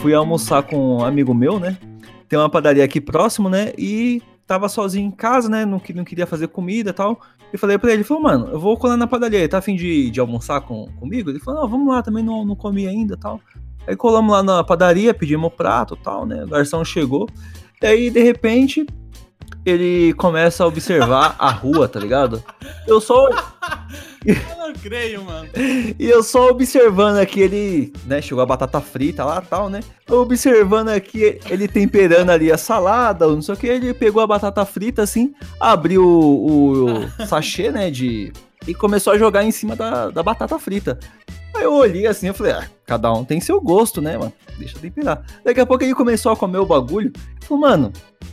Fui almoçar com um amigo meu, né? Tem uma padaria aqui próximo, né? E tava sozinho em casa, né? Não, não queria fazer comida e tal. E falei pra ele, ele falou, mano, eu vou colar na padaria, tá afim de, de almoçar com, comigo? Ele falou, não, vamos lá, também não, não comi ainda tal. Aí colamos lá na padaria, pedimos o prato tal, né? O garçom chegou. E aí, de repente, ele começa a observar a rua, tá ligado? Eu só. Eu não creio, mano. E eu só observando aqui ele, né? Chegou a batata frita lá tal, né? Observando aqui ele temperando ali a salada, não sei o que. Ele pegou a batata frita assim, abriu o, o sachê, né? De. E começou a jogar em cima da, da batata frita. Aí eu olhei assim, eu falei, ah, cada um tem seu gosto, né, mano? Deixa eu temperar. Daqui a pouco ele começou a comer o bagulho. Falei, mano,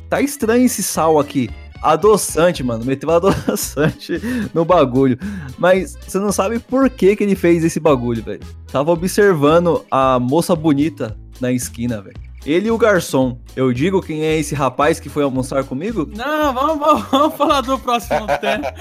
tá estranho esse sal aqui. Adoçante, mano. Meteu adoçante no bagulho. Mas você não sabe por que, que ele fez esse bagulho, velho. Tava observando a moça bonita na esquina, velho. Ele e o garçom. Eu digo quem é esse rapaz que foi almoçar comigo? Não, vamos, vamos, vamos falar do próximo tema.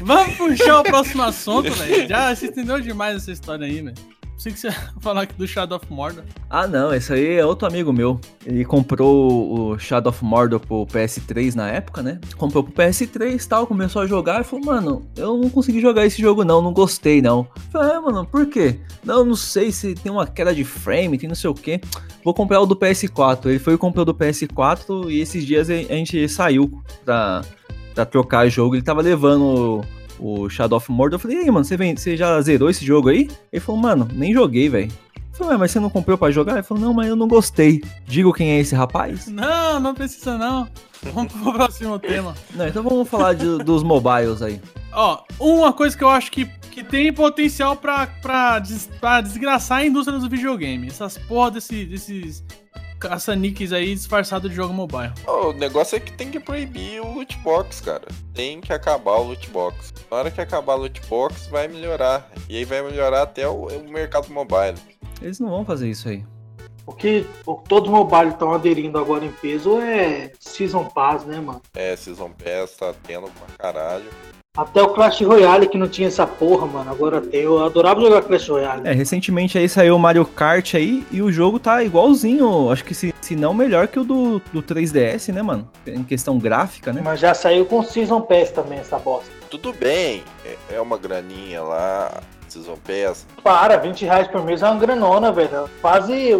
vamos puxar o próximo assunto, velho. Já se entendeu demais essa história aí, velho. Pensei que você ia falar aqui do Shadow of Mordor. Ah, não, esse aí é outro amigo meu. Ele comprou o Shadow of Mordor pro PS3 na época, né? Comprou pro PS3 e tal, começou a jogar e falou, mano, eu não consegui jogar esse jogo não, não gostei não. Falei, ah, mano, por quê? Não, não sei se tem uma queda de frame, tem não sei o quê. Vou comprar o do PS4. Ele foi e comprou do PS4 e esses dias a gente saiu pra, pra trocar jogo. Ele tava levando o Shadow of Mordor. Eu falei, e aí, mano, você, vem, você já zerou esse jogo aí? Ele falou, mano, nem joguei, velho. Eu falei, mas você não comprou pra jogar? Ele falou, não, mas eu não gostei. Digo quem é esse rapaz? Não, não precisa não. Vamos pro próximo tema. Não, então vamos falar de, dos mobiles aí. Ó, uma coisa que eu acho que, que tem potencial pra, pra, des, pra desgraçar a indústria dos videogames. Essas porra desse, desses caça-níqueis aí disfarçado de jogo mobile. O negócio é que tem que proibir o loot box, cara. Tem que acabar o loot box. Na hora que acabar o loot box, vai melhorar. E aí vai melhorar até o, o mercado mobile. Eles não vão fazer isso aí. O que o- todos os mobile estão aderindo agora em peso é Season Pass, né, mano? É, Season Pass tá tendo pra caralho. Até o Clash Royale que não tinha essa porra, mano. Agora tem. Eu adorava jogar Clash Royale. É, recentemente aí saiu o Mario Kart aí e o jogo tá igualzinho, acho que se, se não melhor que o do, do 3DS, né, mano? Em questão gráfica, né? Mas já saiu com Season Pass também essa bosta. Tudo bem, é, é uma graninha lá, Season Pass. Para, 20 reais por mês é uma granona, velho. Quase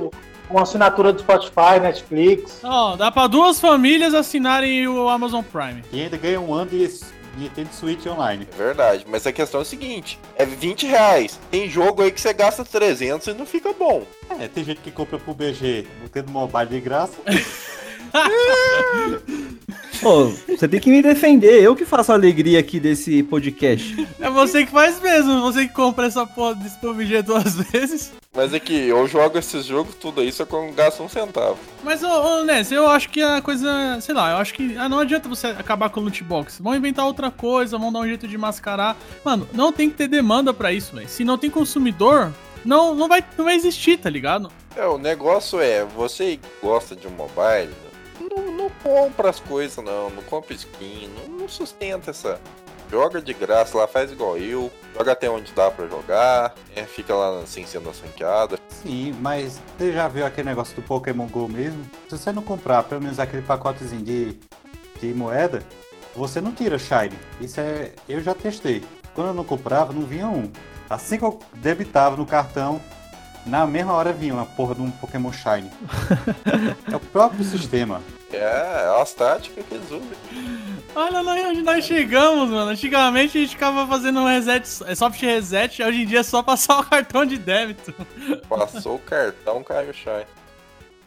uma assinatura do Spotify, Netflix. Ó, dá pra duas famílias assinarem o Amazon Prime. E ainda ganha um ano de Nintendo Switch Online. É verdade, mas a questão é o seguinte: é 20 reais. Tem jogo aí que você gasta 300 e não fica bom. É, tem gente que compra pro BG, Nintendo Mobile de graça. Pô, você tem que me defender, eu que faço a alegria aqui desse podcast. É você que faz mesmo, você que compra essa porra desse PUBG duas vezes. Mas é que eu jogo esses jogos tudo aí só que eu gasto um centavo. Mas, ô, ô Ness, eu acho que a coisa, sei lá, eu acho que ah, não adianta você acabar com o loot box. Vão inventar outra coisa, vão dar um jeito de mascarar. Mano, não tem que ter demanda pra isso, velho. Se não tem consumidor, não, não, vai, não vai existir, tá ligado? É, o negócio é, você que gosta de um mobile, não, não compra as coisas não, não compra skin, não, não sustenta essa. Joga de graça lá, faz igual eu, joga até onde dá pra jogar, é, fica lá sem sendo ranqueada. Sim, mas você já viu aquele negócio do Pokémon GO mesmo? Se você não comprar pelo menos aquele pacotezinho de, de moeda, você não tira Shine. Isso é. Eu já testei. Quando eu não comprava, não vinha um. Assim que eu debitava no cartão, na mesma hora vinha uma porra de um Pokémon Shine. é o próprio sistema. É, é as táticas que eles usam. Olha lá onde nós chegamos, mano. Antigamente a gente ficava fazendo um reset, é soft reset, hoje em dia é só passar o cartão de débito. Passou o cartão, caiu o Shine.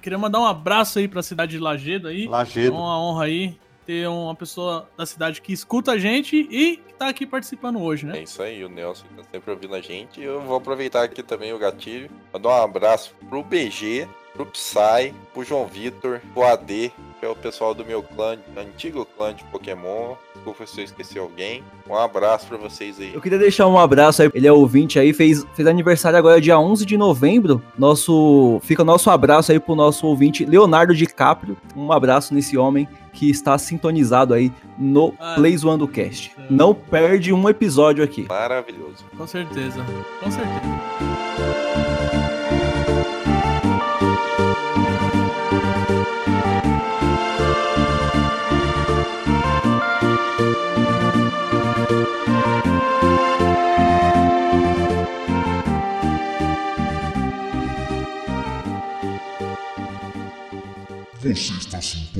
Queria mandar um abraço aí pra cidade de Lagedo aí. É Lagedo. uma honra aí ter uma pessoa da cidade que escuta a gente e que tá aqui participando hoje, É né? isso aí, o Nelson tá sempre ouvindo a gente. E eu vou aproveitar aqui também o gatilho. Mandar um abraço pro BG, pro Psy, pro João Vitor, pro AD, que é o pessoal do meu clã, antigo clã de Pokémon. Desculpa se eu esqueci alguém. Um abraço pra vocês aí. Eu queria deixar um abraço aí, ele é ouvinte aí, fez, fez aniversário agora dia 11 de novembro. Nosso, fica nosso abraço aí pro nosso ouvinte Leonardo DiCaprio. Um abraço nesse homem que está sintonizado aí no Ah. Play Zoando Cast. Não perde um episódio aqui. Maravilhoso. Com certeza. Com certeza.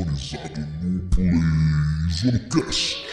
Está sintonizado no Play Zonocast. O podcast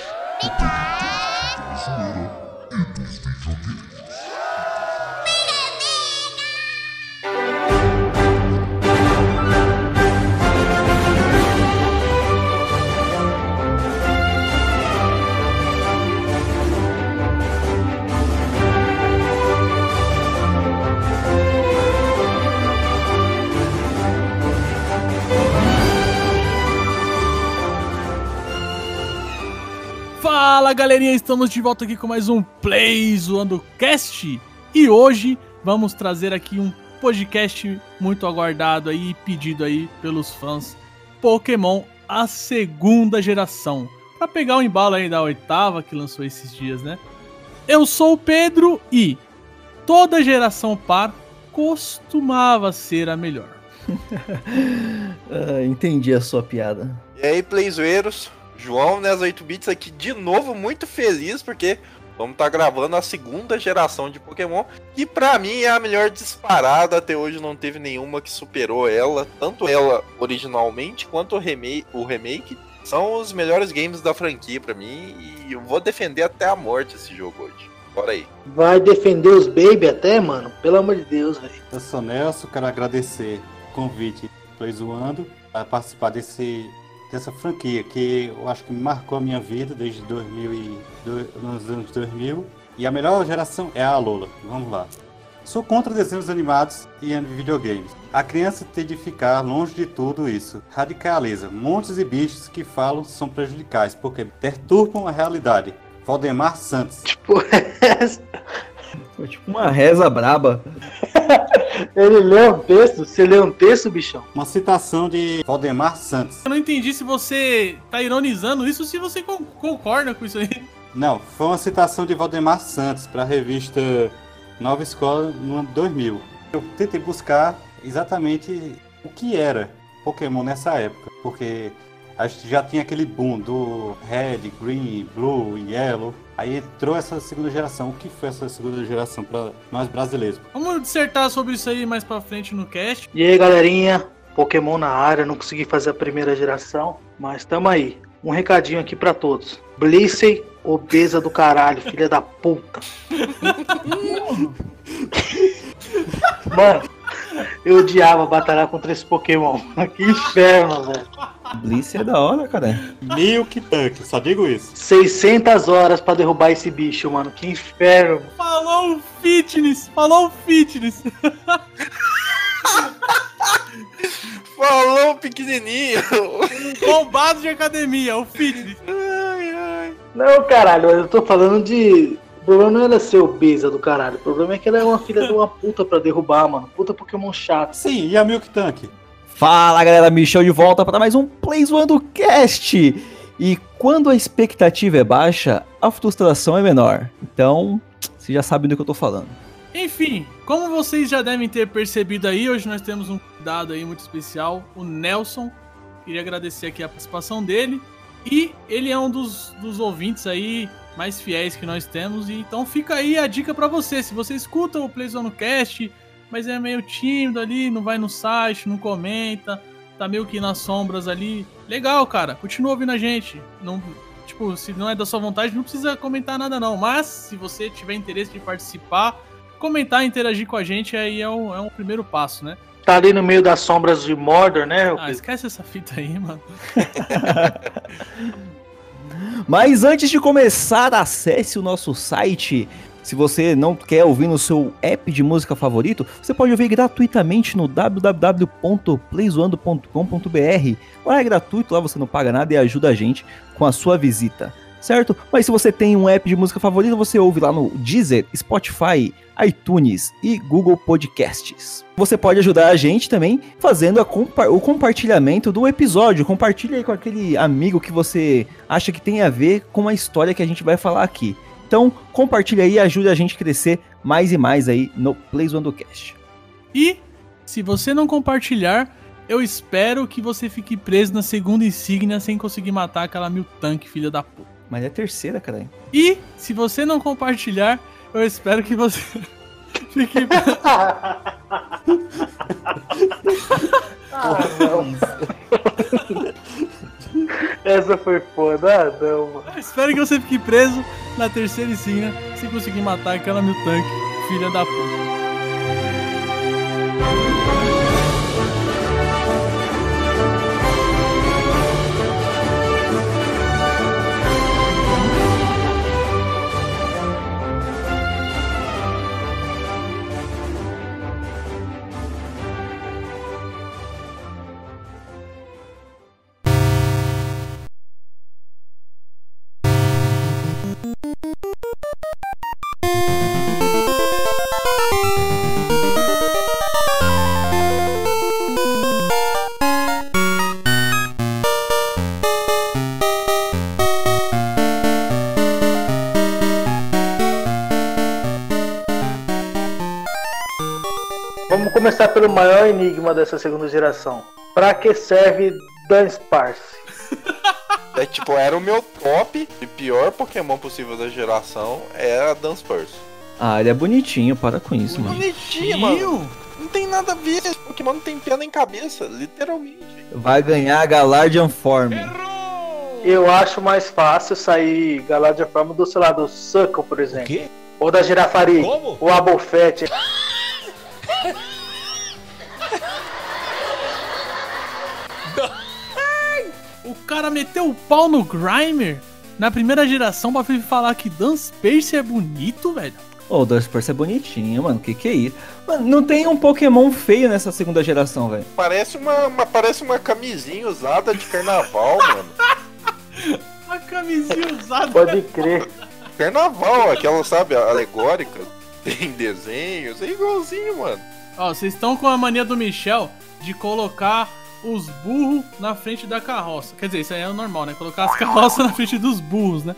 galerinha, estamos de volta aqui com mais um Play Zoando Cast e hoje vamos trazer aqui um podcast muito aguardado aí e pedido aí pelos fãs Pokémon a segunda geração. Pra pegar o embalo aí da oitava que lançou esses dias, né? Eu sou o Pedro e toda geração par costumava ser a melhor. Ah, entendi a sua piada. E aí, playzoeiros, João Nes 8 bits aqui de novo, muito feliz porque vamos estar gravando a segunda geração de Pokémon, que pra mim é a melhor disparada até hoje, não teve nenhuma que superou ela, tanto ela originalmente quanto o remake, o remake são os melhores games da franquia pra mim e eu vou defender até a morte esse jogo hoje. Bora aí. Vai defender os baby até, mano? Pelo amor de Deus, velho. Eu sou Nelson, quero agradecer o convite do Play Zoando para participar desse, dessa franquia que eu acho que marcou a minha vida desde 2000 e, nos anos 2000. E a melhor geração é a Alola. Vamos lá. Sou contra desenhos animados e videogames. A criança tem de ficar longe de tudo isso. Radicaliza. Montes e bichos que falam são prejudicais porque perturbam a realidade. Valdemar Santos. Tipo, Foi tipo uma reza braba. ele lê um texto, você lê um texto, bichão? Uma citação de Valdemar Santos. Eu não entendi se você tá ironizando isso ou se você con- concorda com isso aí. Não, foi uma citação de Valdemar Santos para a revista Nova Escola no ano 2000. Eu tentei buscar exatamente o que era Pokémon nessa época, porque a gente já tinha aquele boom do Red, Green, Blue e Yellow. Aí entrou essa segunda geração. O que foi essa segunda geração para nós brasileiros? Vamos dissertar sobre isso aí mais pra frente no cast. E aí, galerinha? Pokémon na área, não consegui fazer a primeira geração, mas tamo aí. Um recadinho aqui pra todos. Blissey, obesa do caralho, filha da puta. Mano, eu odiava batalhar contra esse Pokémon. Que inferno, velho. Bliss é da hora, cara. Milk Tank, só digo isso. 600 horas pra derrubar esse bicho, mano. Que inferno. Falou o fitness! Falou o fitness! Falou, pequenininho! Bombado de academia, o fitness. ai, ai. Não, caralho, eu tô falando de. O problema não era ser obesa do caralho. O problema é que ela é uma filha de uma puta pra derrubar, mano. Puta Pokémon chato. Sim, e a Milk Tank? Fala galera, Michel de volta para mais um Play Zoando Cast. E quando a expectativa é baixa, a frustração é menor. Então, você já sabe do que eu tô falando. Enfim, como vocês já devem ter percebido aí, hoje nós temos um convidado aí muito especial, o Nelson. Queria agradecer aqui a participação dele. E ele é um dos, dos ouvintes aí mais fiéis que nós temos. E então fica aí a dica pra você. Se você escuta o Playzone Cast, mas é meio tímido ali, não vai no site, não comenta, tá meio que nas sombras ali. Legal, cara. Continua ouvindo a gente. Não, tipo, se não é da sua vontade, não precisa comentar nada não. Mas se você tiver interesse de participar, comentar e interagir com a gente aí é um, é um primeiro passo, né? Tá ali no meio das sombras de Mordor, né? Ah, esquece essa fita aí, mano. Mas antes de começar, acesse o nosso site Se você não quer ouvir no seu app de música favorito, você pode ouvir gratuitamente no www.playzoando.com.br. Lá é gratuito, lá você não paga nada e ajuda a gente com a sua visita, certo? Mas se você tem um app de música favorito, você ouve lá no Deezer, Spotify, iTunes e Google Podcasts. Você pode ajudar a gente também fazendo compa- o compartilhamento do episódio. Compartilha aí com aquele amigo que você acha que tem a ver com a história que a gente vai falar aqui. Então, compartilha aí e ajuda a gente a crescer mais e mais aí no Playzoando Cast. E, se você não compartilhar, eu espero que você fique preso na segunda insígnia sem conseguir matar aquela mil tanque, filha da puta. Mas é a terceira, caralho. E, se você não compartilhar, eu espero que você fique Ah, não. Essa foi foda, ah, não. Eu espero que você fique preso na terceira insígnia sem conseguir matar aquela mil tanque, filha da puta. Maior enigma dessa segunda geração. Pra que serve Dunsparce? É tipo, era o meu top de pior Pokémon possível da geração, era Dunsparce. Ah, ele é bonitinho, para com isso, mano. Bonitinho, mano. Não tem nada a ver, esse Pokémon não tem pé nem cabeça, literalmente. Vai ganhar a Galardian Form. Eu acho mais fácil sair Galádia Forma do, sei lá, do Suckle, por exemplo. quê? Ou da Girafari. Como? Ou Abofete. cara meteu o pau no Grimer na primeira geração pra falar que Dunsparce é bonito, velho. Ô, o Dunsparce é bonitinho, mano. Que que é isso? Mano, não tem um Pokémon feio nessa segunda geração, velho. Parece uma, uma- parece uma camisinha usada de carnaval, mano. A camisinha usada. Pode crer. Carnaval, aquela, sabe, alegórica. Tem desenhos, é igualzinho, mano. Ó, vocês estão com a mania do Michel de colocar os burros na frente da carroça. Quer dizer, isso aí é o normal, né? Colocar as carroças na frente dos burros, né?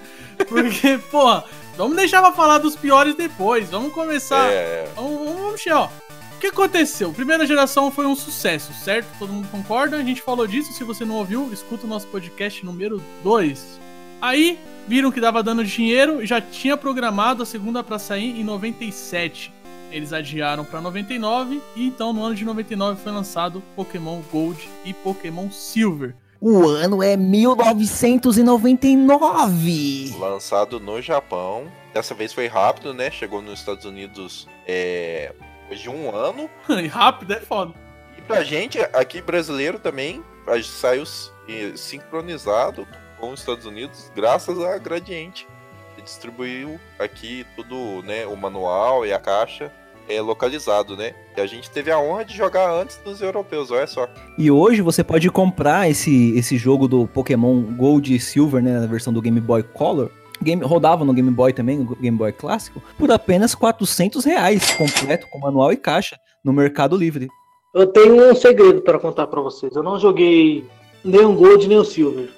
Porque, porra, vamos deixar pra falar dos piores depois. Vamos começar. É, Vamos, vamos, vamos, Michel. O que aconteceu? Primeira geração foi um sucesso, certo? Todo mundo concorda? A gente falou disso. Se você não ouviu, escuta o nosso podcast número 2. Aí, viram que dava dando dinheiro, já tinha programado a segunda pra sair em 97. Eles adiaram pra 99 e então no ano de 99 foi lançado Pokémon Gold e Pokémon Silver. O ano é 1999. lançado no Japão. Dessa vez foi rápido, né? Chegou nos Estados Unidos é, depois de um ano. E rápido é foda. E pra gente, aqui brasileiro também, a gente saiu eh, sincronizado com os Estados Unidos graças a Gradiente. Que distribuiu aqui tudo, né? O manual e a caixa é localizado, né? E a gente teve a honra de jogar antes dos europeus, olha só. E hoje você pode comprar esse, esse jogo do Pokémon Gold e Silver, né, na versão do Game Boy Color. Game, rodava no Game Boy também, no Game Boy clássico, por apenas 400 reais, completo, com manual e caixa, no Mercado Livre. Eu tenho um segredo para contar para vocês. Eu não joguei nem o Gold nem o Silver.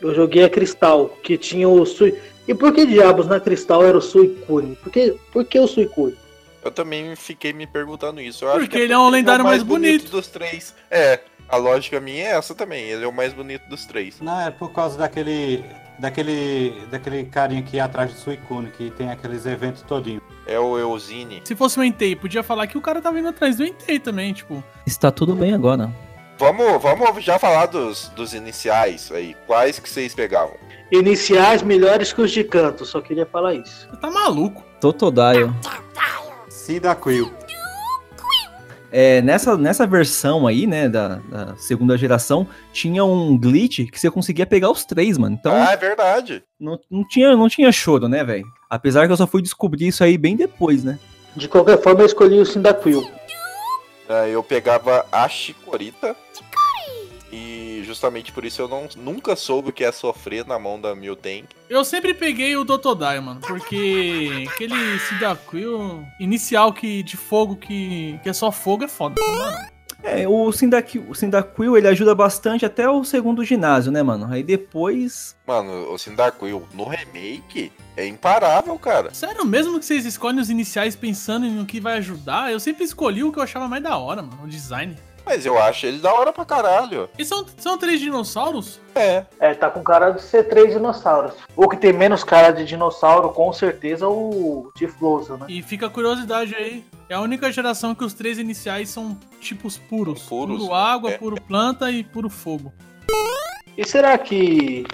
Eu joguei a Cristal, que tinha o Sui. E por que diabos na Cristal era o Suicune? Por que, por que o Suicune? Eu também fiquei me perguntando isso. Eu acho Porque que ele é um lendário mais bonito. dos três. É, a lógica minha é essa também. Ele é o mais bonito dos três. Não, é por causa daquele. Daquele. Daquele carinha que ia atrás do Suicune, que tem aqueles eventos todinho. É o Eusine. Se fosse o Entei, podia falar que o cara tava indo atrás do Entei também, tipo. Está tudo bem agora. Vamos, vamos já falar dos, dos iniciais aí. Quais que vocês pegavam? Iniciais melhores que os de canto, só queria falar isso. Você tá maluco. Totodile. Cyndaquil. é, nessa, nessa versão aí, né, da, da segunda geração, tinha um glitch que você conseguia pegar os três, mano. Então, Ah, é verdade. não, não, tinha, não tinha choro, né, velho? Apesar que eu só fui descobrir isso aí bem depois, né? De qualquer forma, eu escolhi o Cyndaquil. Ah, Eu pegava a Chikorita. Justamente por isso eu não, nunca soube o que é sofrer na mão da Miltank. Eu sempre peguei o Totodile, mano, porque aquele Cyndaquil inicial que, de fogo que, que é só fogo é foda, mano. É, o Cyndaquil, o Cyndaquil, ele ajuda bastante até o segundo ginásio, né, mano? Aí depois... Mano, o Cyndaquil no remake é imparável, cara. Sério mesmo que vocês escolhem os iniciais pensando no que vai ajudar? Eu sempre escolhi o que eu achava mais da hora, mano, o design. Mas eu acho ele da hora pra caralho. E são, são três dinossauros? É. É, tá com cara de ser três dinossauros. O que tem menos cara de dinossauro, com certeza, é o Tifloso, né? E fica a curiosidade aí. É a única geração que os três iniciais são tipos puros. Puros, Puro água, é. puro planta e puro fogo. E será que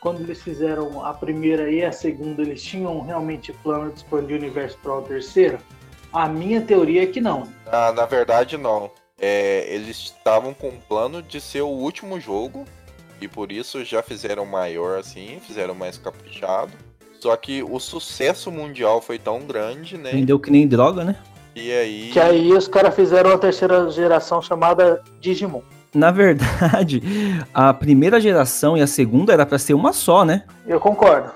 quando eles fizeram a primeira e a segunda, eles tinham realmente plano de expandir o universo para uma terceira? A minha teoria é que não. Ah, na verdade, não. É, eles estavam com um plano de ser o último jogo. E por isso já fizeram maior assim, fizeram mais caprichado. Só que o sucesso mundial foi tão grande, né? Vendeu que nem droga, né? E aí. Que aí os caras fizeram a terceira geração chamada Digimon. Na verdade, a primeira geração e a segunda era pra ser uma só, né? Eu concordo.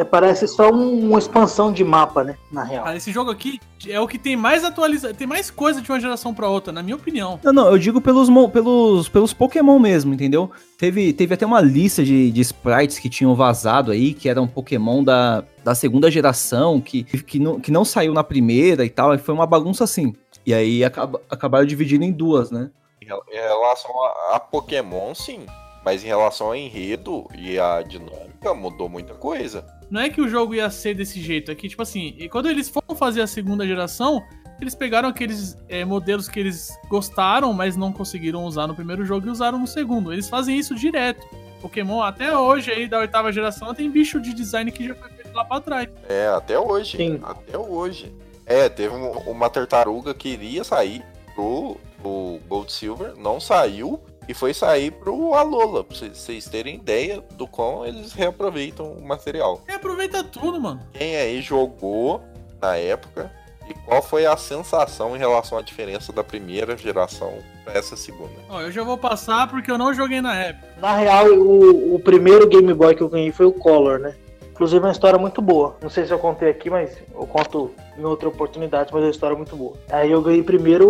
É, parece só um- uma expansão de mapa, né? Na real. Cara, esse jogo aqui é o que tem mais atualização, tem mais coisa de uma geração pra outra, na minha opinião. Não, não, eu digo pelos, pelos, pelos Pokémon mesmo, entendeu? Teve, teve até uma lista de, de sprites que tinham vazado aí, que eram Pokémon da, da segunda geração, que, que, não, que não saiu na primeira e tal, e foi uma bagunça assim. E aí acaba, acabaram dividindo em duas, né? Em rel- em relação a, a Pokémon, sim. Mas em relação ao enredo e a dinâmica, mudou muita coisa. Não é que o jogo ia ser desse jeito, é que, tipo assim, e quando eles foram fazer a segunda geração, eles pegaram aqueles é, modelos que eles gostaram, mas não conseguiram usar no primeiro jogo e usaram no segundo. Eles fazem isso direto. Pokémon, até hoje, aí, da oitava geração, tem bicho de design que já foi feito lá pra trás. É, até hoje. Sim. Até hoje. É, teve um- uma tartaruga que iria sair pro, pro Gold Silver, não saiu. E foi sair pro Alola, pra vocês- terem ideia do quão eles reaproveitam o material. E aproveita tudo, mano. Quem aí jogou na época e qual foi a sensação em relação à diferença da primeira geração pra essa segunda? Ó, eu já vou passar porque eu não joguei na época. Na real, o, o primeiro Game Boy que eu ganhei foi o Color, né? Inclusive é uma história muito boa. Não sei se eu contei aqui, mas eu conto em outra oportunidade, mas é uma história muito boa. Aí eu ganhei primeiro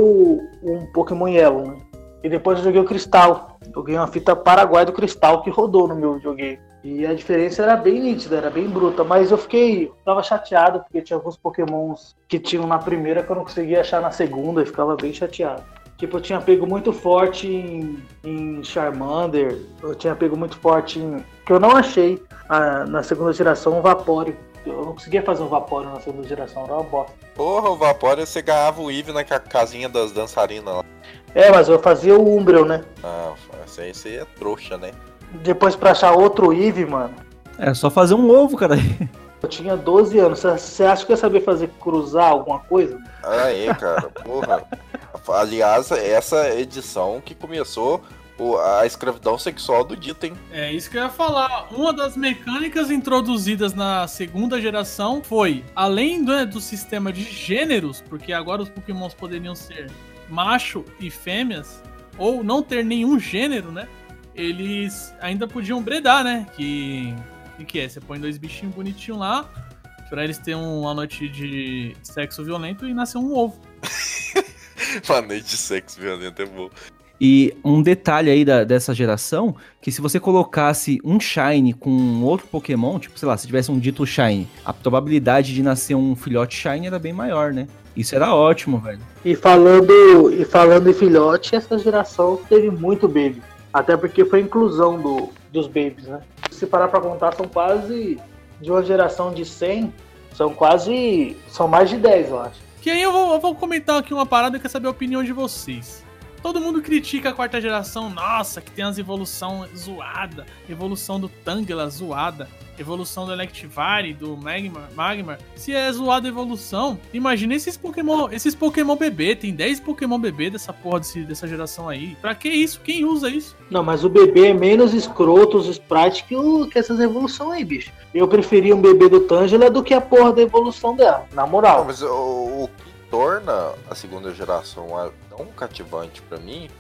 um Pokémon Yellow, né? E depois eu joguei o Cristal. Ganhei uma fita Paraguai do Cristal que rodou no meu videogame. E a diferença era bem nítida, era bem bruta. Mas eu fiquei. Tava chateado porque tinha alguns Pokémons que tinham na primeira que eu não conseguia achar na segunda e ficava bem chateado. Tipo, eu tinha pego muito forte em, em Charmander, eu tinha pego muito forte em. que eu não achei ah, na segunda geração um Vaporeon. Eu não conseguia fazer um Vaporeon na segunda geração, era uma bosta. Porra, o Vaporeon você ganhava o Eve na ca- casinha das dançarinas lá. É, mas eu fazia o Umbreon, né? Ah, essa aí você é trouxa, né? Depois pra achar outro Eve, mano, É só fazer um ovo, cara. eu tinha 12 anos. Você acha que eu ia saber fazer cruzar alguma coisa? Aí, cara, porra. Aliás, essa edição que começou o- a escravidão sexual do Dito, hein? É isso que eu ia falar. Uma das mecânicas introduzidas na segunda geração foi, além do, do sistema de gêneros, porque agora os pokémons poderiam ser macho e fêmeas, ou não ter nenhum gênero, né? Eles ainda podiam bredar, né? Que. O que é? Você põe dois bichinhos bonitinhos lá, pra eles terem uma noite de sexo violento e nascer um ovo. Uma noite de sexo violento é bom. E um detalhe aí da- dessa geração, que se você colocasse um Shine com um outro Pokémon, tipo, sei lá, se tivesse um dito Shine, a probabilidade de nascer um filhote Shine era bem maior, né? Isso era ótimo, velho. E falando, e falando em filhote, essa geração teve muito baby. Até porque foi a inclusão do, dos babies, né? Se parar pra contar, são quase. De uma geração de 100, são quase. São mais de 10, eu acho. Que aí eu vou, eu vou comentar aqui uma parada e quero saber a opinião de vocês. Todo mundo critica a quarta geração, nossa, que tem as evolução zoada, evolução do Tangela zoada, evolução do Electivire, do Magmar, Magmar. Se é zoada a evolução, imagina esses Pokémon, esses Pokémon bebê, tem 10 Pokémon bebê dessa porra desse- dessa geração aí. Pra que isso? Quem usa isso? Não, mas o bebê é menos escroto, os sprites, que, o, que essas evoluções aí, bicho. Eu preferia um bebê do Tangela do que a porra da evolução dela, na Não, moral. mas o, o que torna a segunda geração tão cativante pra mim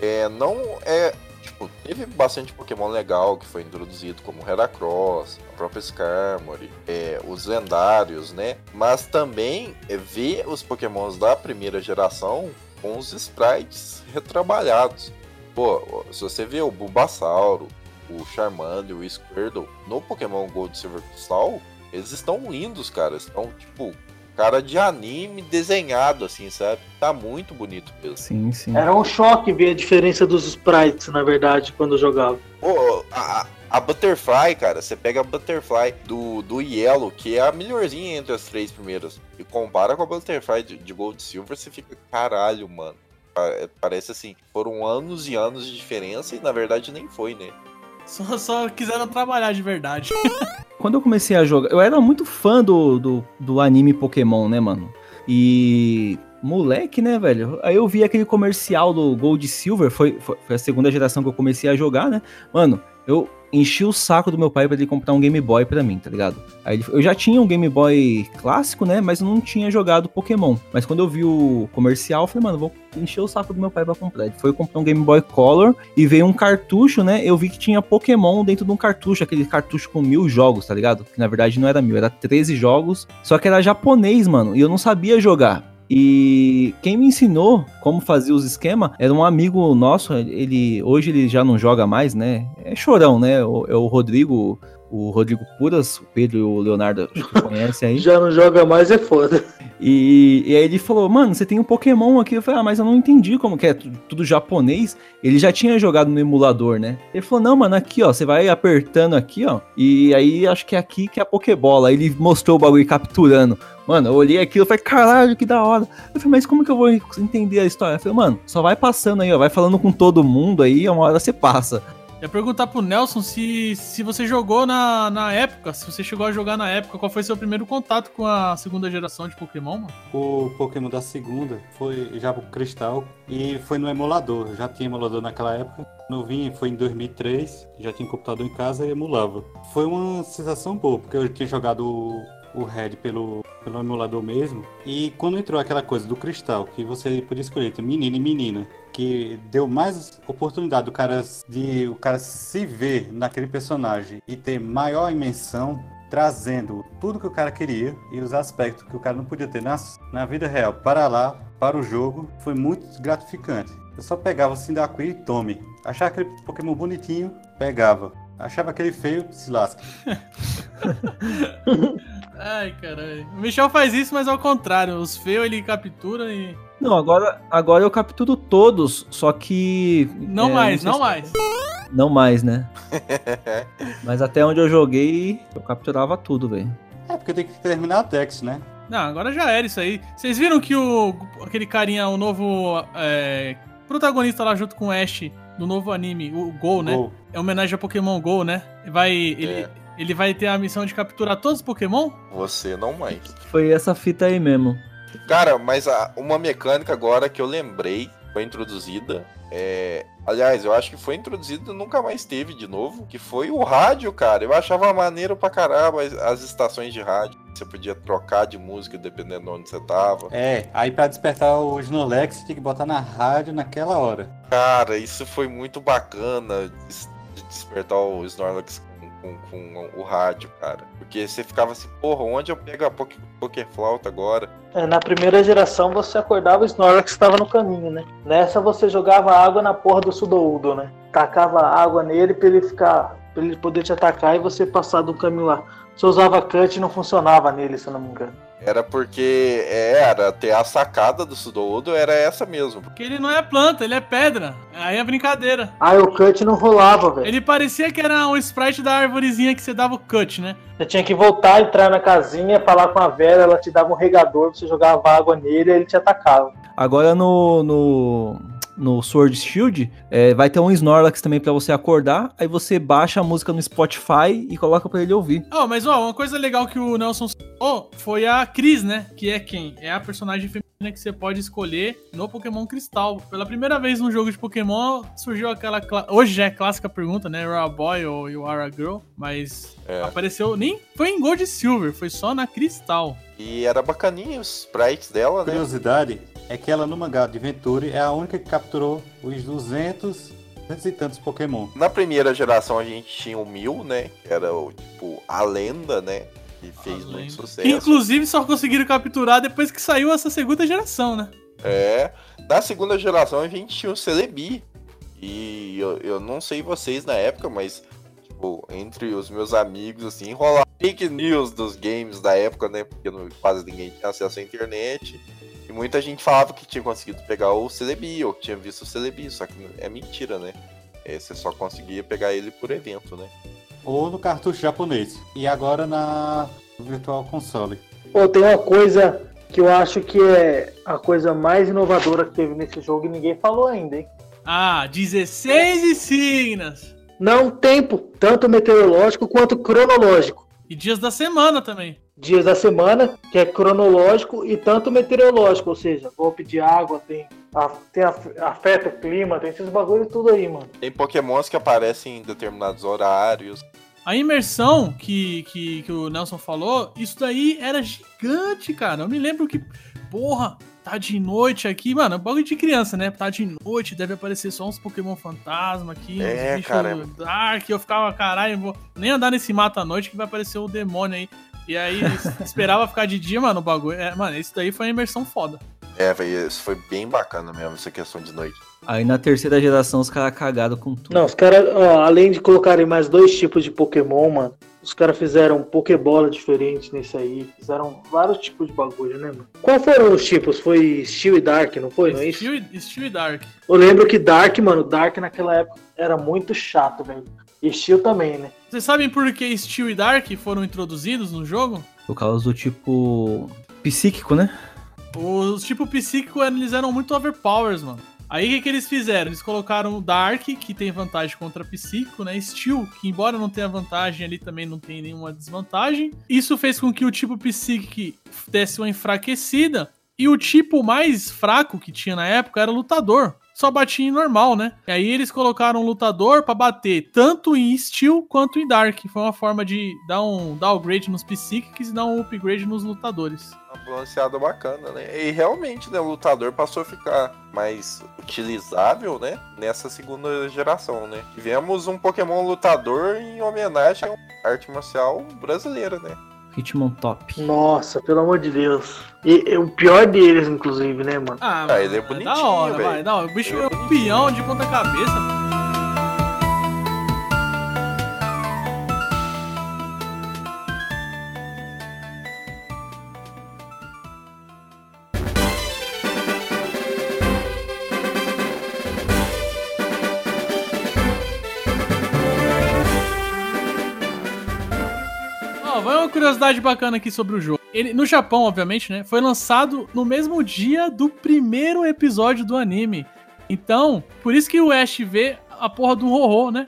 é não é tipo teve bastante Pokémon legal que foi introduzido como Heracross, a própria Skarmory, é, os lendários, né? Mas também é ver os Pokémons da primeira geração com os sprites retrabalhados. Pô, se você vê o Bulbasauro, o Charmander, o Squirtle no Pokémon Gold Silver Crystal, eles estão lindos, cara. Estão, tipo, cara de anime desenhado, assim, sabe? Tá muito bonito mesmo. Sim, sim. Era um choque ver a diferença dos sprites, na verdade, quando eu jogava. Pô, a, a Butterfly, cara, você pega a Butterfly do, do Yellow, que é a melhorzinha entre as três primeiras, e compara com a Butterfly de, de Gold Silver, você fica, caralho, mano. É, Parece assim, foram anos e anos de diferença e na verdade nem foi, né? Só, só quiseram trabalhar de verdade. Quando eu comecei a jogar, eu era muito fã do, do, do anime Pokémon, né, mano? E. Moleque, né, velho? Aí eu vi aquele comercial do Gold Silver, foi, foi, foi a segunda geração que eu comecei a jogar, né? Mano, eu enchi o saco do meu pai pra ele comprar um Game Boy pra mim, tá ligado? Aí ele- eu já tinha um Game Boy clássico, né? Mas eu não tinha jogado Pokémon. Mas quando eu vi o comercial, eu falei, mano, vou encher o saco do meu pai pra comprar. Ele foi comprar um Game Boy Color e veio um cartucho, né? Eu vi que tinha Pokémon dentro de um cartucho, aquele cartucho com mil jogos, tá ligado? Que na verdade não era mil, era 13 jogos. Só que era japonês, mano, e eu não sabia jogar. E quem me ensinou como fazer os esquemas era um amigo nosso. Ele hoje ele já não joga mais, né? É chorão, né? É o Rodrigo, o Rodrigo Puras, o Pedro e o Leonardo acho que conhecem aí. Já não joga mais, é foda. E, e aí ele falou, mano, você tem um Pokémon aqui. Eu falei, ah, mas eu não entendi como que é tu- tudo japonês. Ele já tinha jogado no emulador, né? Ele falou, não, mano, aqui, ó, você vai apertando aqui, ó. E aí acho que é aqui que é a Pokébola. Aí ele mostrou o bagulho capturando. Mano, eu olhei aquilo e falei, caralho, que da hora. Eu falei, mas como que eu vou entender a história? Eu falei, mano, só vai passando aí, ó, vai falando com todo mundo aí, uma hora você passa. Ia perguntar pro Nelson se, se você jogou na, na época, se você chegou a jogar na época, qual foi seu primeiro contato com a segunda geração de Pokémon, mano? O Pokémon da segunda foi já pro Cristal e foi no emulador. Já tinha emulador naquela época. Vim, foi em 2003, já tinha computador em casa e emulava. Foi uma sensação boa, porque eu tinha jogado o, o Red pelo, pelo emulador mesmo. E quando entrou aquela coisa do Cristal, que você podia escolher entre menino e menina, que deu mais oportunidade do cara de o cara se ver naquele personagem e ter maior imensão trazendo tudo que o cara queria e os aspectos que o cara não podia ter na, na vida real para lá, para o jogo, foi muito gratificante. Eu só pegava assim da e tome. Achava aquele Pokémon bonitinho, pegava. Achava aquele feio, se lasca. Ai, caralho. O Michel faz isso, mas ao contrário. Os feios ele captura e. Não, agora, agora eu capturo todos, só que. Não é, mais, não se- mais. Não mais, né? Mas até onde eu joguei, eu capturava tudo, velho. É porque tem que terminar a Dex, né? Não, agora já era isso aí. Vocês viram que o aquele carinha, o novo é, protagonista lá junto com o Ash do novo anime, o Gol, né? Ou É homenagem a Pokémon Go, né? Vai, ele, É. ele vai ter a missão de capturar todos os Pokémon? Você não mais. Foi essa fita aí mesmo. Cara, mas a- uma mecânica agora que eu lembrei, foi introduzida. É... Aliás, eu acho que foi introduzida e nunca mais teve de novo. Que foi o rádio, cara. Eu achava maneiro pra caramba as, as estações de rádio. Você podia trocar de música dependendo de onde você tava. É, aí pra despertar o Snorlax tinha que botar na rádio naquela hora. Cara, isso foi muito bacana de de despertar o Snorlax com, com- o rádio, cara. Porque você ficava assim, porra, onde eu pego a Poké, Pokéflauta agora? É, na primeira geração você acordava o Snorlax estava no caminho, né? Nessa você jogava água na porra do Sudoudo, né? Tacava água nele pra ele ficar. pra ele poder te atacar e você passar do caminho lá. Você usava cut e não funcionava nele, se eu não me engano. Era porque é, era ter a sacada do Sudoudo era essa mesmo. Porque ele não é planta, ele é pedra. Aí é brincadeira. Ah, o cut não rolava, velho. Ele parecia que era um sprite da árvorezinha que você dava o cut, né? Você tinha que voltar, entrar na casinha, falar com a velha, ela te dava um regador, você jogava água nele e ele te atacava. Agora no, no, no Sword Shield, é, vai ter um Snorlax também pra você acordar. Aí você baixa a música no Spotify e coloca pra ele ouvir. Ó, mas ó, uma coisa legal que o Nelson falou foi a Cris, né? Que é quem? É a personagem feminina que você pode escolher no Pokémon Cristal. Pela primeira vez num jogo de Pokémon, surgiu aquela. cla- Hoje já é clássica pergunta, né? You are a boy ou you are a girl? Mas É. apareceu. Nem foi em Gold e Silver, foi só na Cristal. E era bacaninho os sprites dela, né? Curiosidade é que ela no mangá de Venture é a única que capturou os 200, 200 e tantos Pokémon. Na primeira geração a gente tinha o Mil, né? Que era o tipo a lenda, né? Que fez lenda. muito sucesso. Que, inclusive só conseguiram capturar depois que saiu essa segunda geração, né? É. Na segunda geração a gente tinha o Celebi. E eu, eu não sei vocês na época, mas tipo, entre os meus amigos, assim, rolava fake news dos games da época, né? Porque não, quase ninguém tinha acesso à internet. E muita gente falava que tinha conseguido pegar o Celebi, ou que tinha visto o Celebi, só que é mentira, né? É, você só conseguia pegar ele por evento, né? Ou no cartucho japonês. E agora na Virtual Console. Pô, tem uma coisa que eu acho que é a coisa mais inovadora que teve nesse jogo e ninguém falou ainda, hein? Ah, 16 insignias. Não tempo, tanto meteorológico quanto cronológico. E dias da semana também. Dias da semana, que é cronológico, e tanto meteorológico, ou seja, golpe de água, tem, a- tem a- afeta o clima, tem esses bagulho tudo aí, mano. Tem pokémons que aparecem em determinados horários. A imersão que, que, que o Nelson falou, isso daí era gigante, cara. Eu me lembro que, porra, tá de noite aqui, mano, é bagulho de criança, né? Tá de noite, deve aparecer só uns Pokémon fantasma aqui, É, uns bichos cara. dark. Eu ficava, caralho, vou nem andar nesse mato à noite que vai aparecer o demônio aí. E aí esperava ficar de dia, mano, o bagulho. É, mano, isso daí foi uma imersão foda. É, velho, isso foi bem bacana mesmo, essa questão de noite. Aí na terceira geração os caras cagaram com tudo. Não, os caras, ó, além de colocarem mais dois tipos de Pokémon, mano, os caras fizeram Pokébola diferente nesse aí, fizeram vários tipos de bagulho, né, mano? Quais foram os tipos? Foi Steel e Dark, não foi? Não é isso? Steel, e- Steel e Dark. Eu lembro que Dark, mano, Dark naquela época era muito chato, velho. Steel também, né? Vocês sabem por que Steel e Dark foram introduzidos no jogo? Por causa do tipo psíquico, né? Os tipo psíquico, eles eram muito overpowers, mano. Aí o que, que eles fizeram? Eles colocaram o Dark, que tem vantagem contra psíquico, né? Steel, que embora não tenha vantagem ali, também não tem nenhuma desvantagem. Isso fez com que o tipo psíquico desse uma enfraquecida. E o tipo mais fraco que tinha na época era o lutador. Só batia em normal, né? E aí eles colocaram o lutador pra bater tanto em Steel quanto em Dark. Foi uma forma de dar um downgrade nos psíquicos e dar um upgrade nos lutadores. Uma balanceada bacana, né? E realmente, né, o lutador passou a ficar mais utilizável, né? Nessa segunda geração, né? Tivemos um Pokémon lutador em homenagem à arte marcial brasileira, né? Hitmontop. Nossa, pelo amor de Deus. E, e o pior deles, inclusive, né, mano? Ah, Ah, ele é Da bonitinho, hora, velho. vai. Da hora. O bicho Ele é é um peão de ponta cabeça. Curiosidade bacana aqui sobre o jogo. Ele, no Japão, obviamente, né? Foi lançado no mesmo dia do primeiro episódio do anime. Então, por isso que o Ash vê a porra do Ho-Ho, né?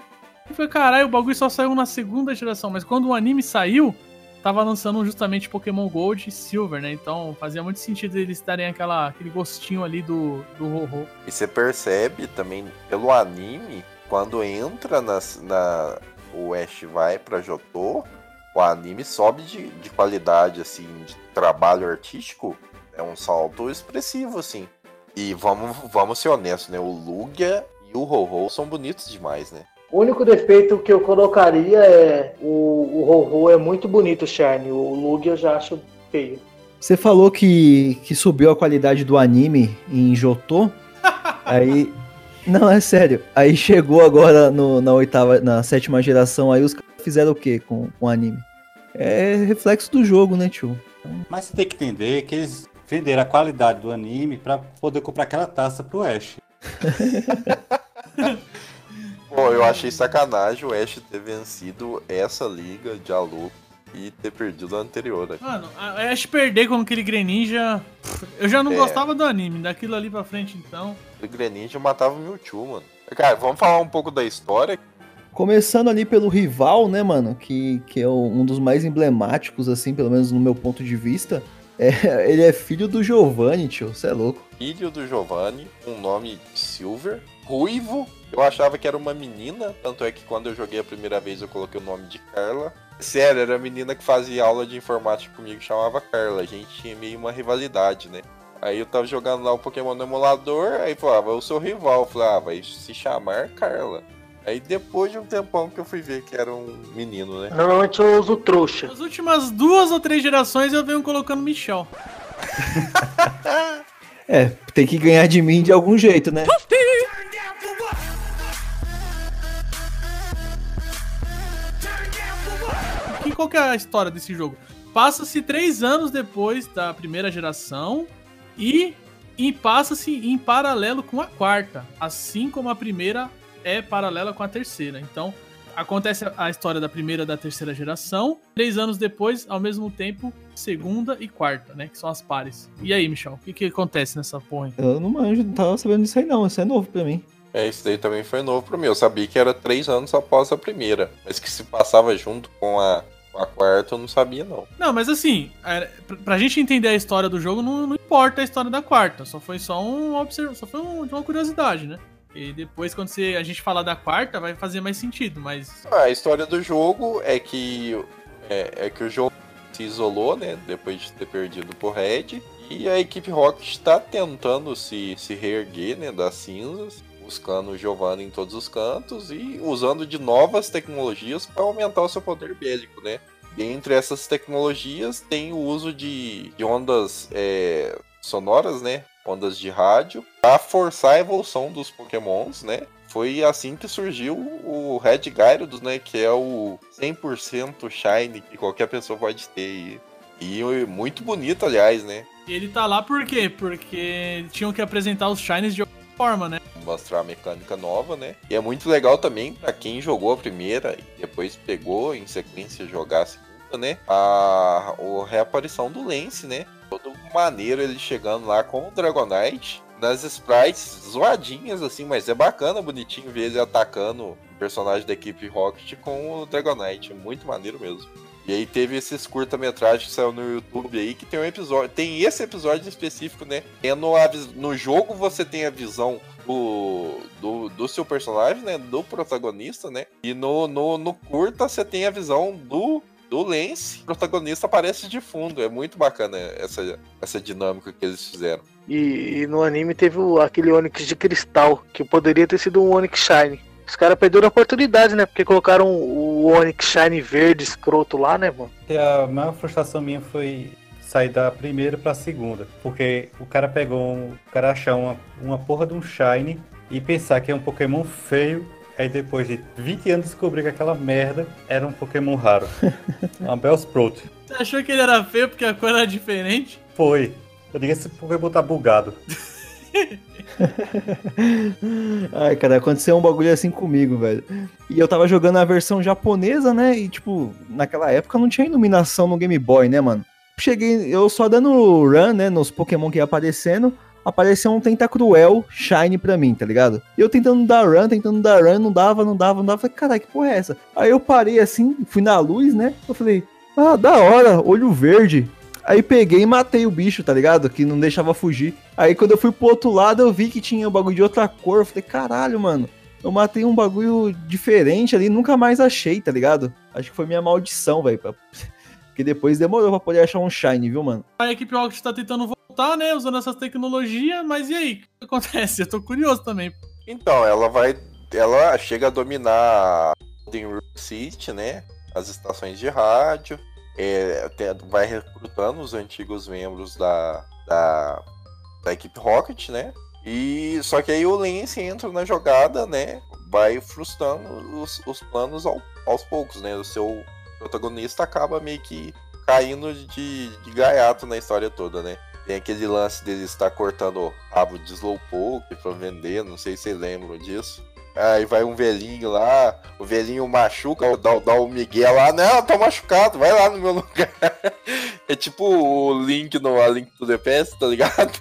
E foi, caralho, o bagulho só saiu na segunda geração. Mas quando o anime saiu, tava lançando justamente Pokémon Gold e Silver, né? Então fazia muito sentido eles darem aquela, aquele gostinho ali do, do Ho-Ho. E você percebe também pelo anime, quando entra nas, na. O Ash vai pra Jotô, o anime sobe de, de qualidade, assim, de trabalho artístico. É um salto expressivo, assim. E vamos, vamos ser honestos, né? O Lugia e o Ho-Ho são bonitos demais, né? O único defeito que eu colocaria é o, o Ho-Ho é muito bonito, Charne. O Lugia eu já acho feio. Você falou que, que subiu a qualidade do anime em Jotô. aí. Não, é sério. Aí chegou agora no- na oitava, na sétima geração, aí os caras fizeram o que com, com o anime? É reflexo do jogo, né, tio? Mas você tem que entender que eles venderam a qualidade do anime pra poder comprar aquela taça pro Ash. Pô, eu achei sacanagem o Ash ter vencido essa liga de aluno e ter perdido a anterior. Né? Mano, a Ash perder com aquele Greninja. Eu já não É. gostava do anime, daquilo ali pra frente então. O Greninja matava o Mewtwo, mano. Cara, vamos falar um pouco da história. Começando ali pelo rival, né, mano? Que, que é um dos mais emblemáticos, assim, pelo menos no meu ponto de vista. É, ele é filho do Giovanni, tio. Você é louco. Filho do Giovanni, um nome Silver, ruivo. Eu achava que era uma menina, tanto é que quando eu joguei a primeira vez eu coloquei o nome de Carla. Sério, era a menina que fazia aula de informática comigo, chamava Carla. A gente tinha meio uma rivalidade, né? Aí eu tava jogando lá o Pokémon no emulador, aí falava, eu sou rival. Eu falei, ah, vai se chamar Carla. Aí depois de um tempão que eu fui ver que era um menino, né? Normalmente eu uso trouxa. As últimas duas ou três gerações eu venho colocando Michel. É, tem que ganhar de mim de algum jeito, né? Que, qual que é a história desse jogo? Passa-se três anos depois da primeira geração e, e passa-se em paralelo com a quarta, assim como a primeira é paralela com a terceira. Então, acontece a- história da primeira e da terceira geração, três anos depois, ao mesmo tempo, segunda e quarta, né? Que são as pares. E aí, Michel, o que, que acontece nessa porra? aí? Eu não manjo, não tava sabendo disso aí não. Isso é novo pra mim. É, isso daí também foi novo pra mim. Eu sabia que era três anos após a primeira. Mas que se passava junto com a, com a quarta, eu não sabia, não. Não, mas assim, é, pra, pra gente entender a história do jogo, não, não importa a história da quarta. Só foi só um observ... só foi um- uma curiosidade, né? E depois, quando você, a gente falar da quarta, vai fazer mais sentido, mas. A história do jogo é que é, é que o jogo se isolou, né? Depois de ter perdido pro Red. E a equipe Rocket está tentando se, se reerguer, né? Das cinzas. Buscando o Giovanni em todos os cantos e usando de novas tecnologias para aumentar o seu poder bélico, né? Entre essas tecnologias tem o uso de, de ondas é, sonoras, né? Ondas de rádio, para forçar a evolução dos Pokémons, né? Foi assim que surgiu o Red Gyarados, né? Que é o 100% Shine que qualquer pessoa pode ter. E, e muito bonito, aliás, né? Ele tá lá por quê? Porque tinham que apresentar os Shines de alguma forma, né? Mostrar a mecânica nova, né? E é muito legal também pra quem jogou a primeira e depois pegou em sequência jogar a segunda, né? A, a reaparição do Lance, né? Todo maneiro ele chegando lá com o Dragonite. Nas sprites zoadinhas, assim, mas é bacana, bonitinho ver ele atacando o personagem da equipe Rocket com o Dragonite. Muito maneiro mesmo. E aí teve esses curta-metragens que saiu no YouTube aí, que tem um episódio. Tem esse episódio específico, né? A vis- no jogo você tem a visão do, do, do seu personagem, né? Do protagonista, né? E no, no, no curta você tem a visão do, do Lance. O protagonista aparece de fundo. É muito bacana essa, essa dinâmica que eles fizeram. E, e no anime teve o- aquele Onix de cristal, que poderia ter sido um Onix Shine. Os caras perderam a oportunidade, né? Porque colocaram o Onix Shine verde escroto lá, né, mano? E a maior frustração minha foi sair da primeira pra segunda. Porque o cara pegou um. O cara achar uma, uma porra de um Shine e pensar que é um Pokémon feio. Aí depois de 20 anos descobrir que aquela merda era um Pokémon raro. uma Bellsprout. Você achou que ele era feio porque a cor era diferente? Foi. Eu digo, esse Pokémon tá bugado. Ai, cara, aconteceu um bagulho assim comigo, velho. E eu tava jogando a versão japonesa, né? E, tipo, naquela época não tinha iluminação no Game Boy, né, mano? Cheguei, eu só dando run, né, nos Pokémon que ia aparecendo, apareceu um Tentacruel Shine pra mim, tá ligado? E eu tentando dar run, tentando dar run, não dava, não dava, não dava. Falei, caralho, que porra é essa? Aí eu parei assim, fui na luz, né? Eu falei, ah, da hora, olho verde. Aí peguei e matei o bicho, tá ligado? Que não deixava fugir. Aí quando eu fui pro outro lado, eu vi que tinha um bagulho de outra cor. Eu falei, caralho, mano. Eu matei um bagulho diferente ali, nunca mais achei, tá ligado? Acho que foi minha maldição, velho. Porque depois demorou pra poder achar um Shine, viu, mano? A equipe Rocket tá tentando voltar, né? Usando essas tecnologias, mas e aí? O que acontece? Eu tô curioso também. Então, ela vai. Ela chega a dominar Golden Rule City, né? As estações de rádio. é, te- vai recrutando os antigos membros da, da, da equipe Rocket, né? E só que aí o Lance entra na jogada, né? Vai frustrando os, os planos ao- aos poucos, né? O seu protagonista acaba meio que caindo de, de gaiato na história toda, né? Tem aquele lance dele estar cortando rabo de Slowpoke pra vender, não sei se vocês lembram disso. Aí vai um velhinho lá, o velhinho machuca, dá, dá o Miguel lá, não, tá machucado, vai lá no meu lugar. É tipo o Link no A Link to the Past, tá ligado?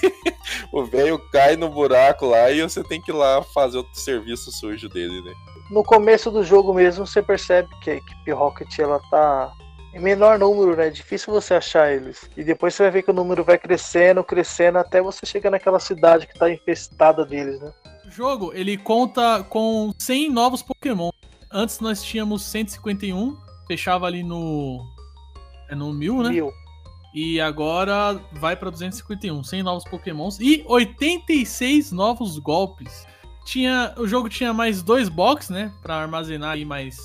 o velho cai no buraco lá e você tem que ir lá fazer o serviço sujo dele, né? No começo do jogo mesmo, você percebe que a equipe Rocket ela tá menor número, né? É difícil você achar eles. E depois você vai ver que o número vai crescendo, crescendo, até você chegar naquela cidade que tá infestada deles, né? O jogo, ele conta com 100 novos Pokémon. Antes nós tínhamos 151, fechava ali no... É no 1000, né? Mil. E agora vai pra 251, 100 novos Pokémons e 86 novos golpes. Tinha, o jogo tinha mais dois box, né, Pra armazenar aí mais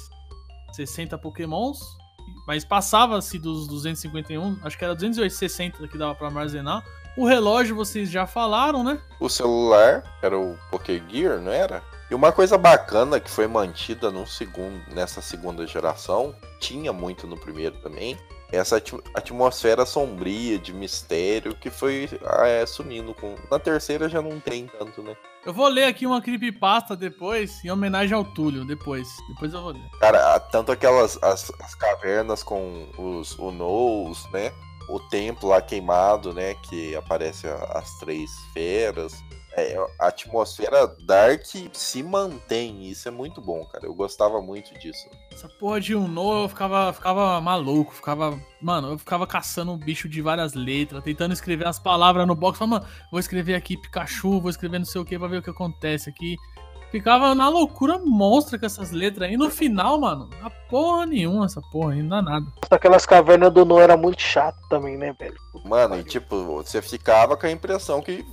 60 Pokémons, mas passava-se dos 251, acho que era 260 que dava pra armazenar. O relógio vocês já falaram, né? O celular era o Pokégear, não era? E uma coisa bacana que foi mantida segundo, nessa segunda geração, tinha muito no primeiro também, essa atmosfera sombria de mistério que foi ah, é, sumindo com. Na terceira já não tem tanto, né? Eu vou ler aqui uma creepypasta depois, em homenagem ao Túlio, depois. Depois eu vou ler. Cara, tanto aquelas as, as cavernas com os Unos, né? O templo lá queimado, né? Que aparece as três feras. É, a atmosfera dark se mantém. Isso é muito bom, cara. Eu gostava muito disso. Essa porra de Uno, eu ficava, ficava maluco, ficava. Mano, eu ficava caçando um bicho de várias letras, tentando escrever as palavras no box. Falando, mano, vou escrever aqui Pikachu, vou escrever não sei o que pra ver o que acontece aqui. Ficava na loucura monstra com essas letras. E no final, mano, a porra nenhuma essa porra aí, não dá nada. Aquelas cavernas do No era muito chato também, né, velho? Mano, e tipo, você ficava com a impressão que,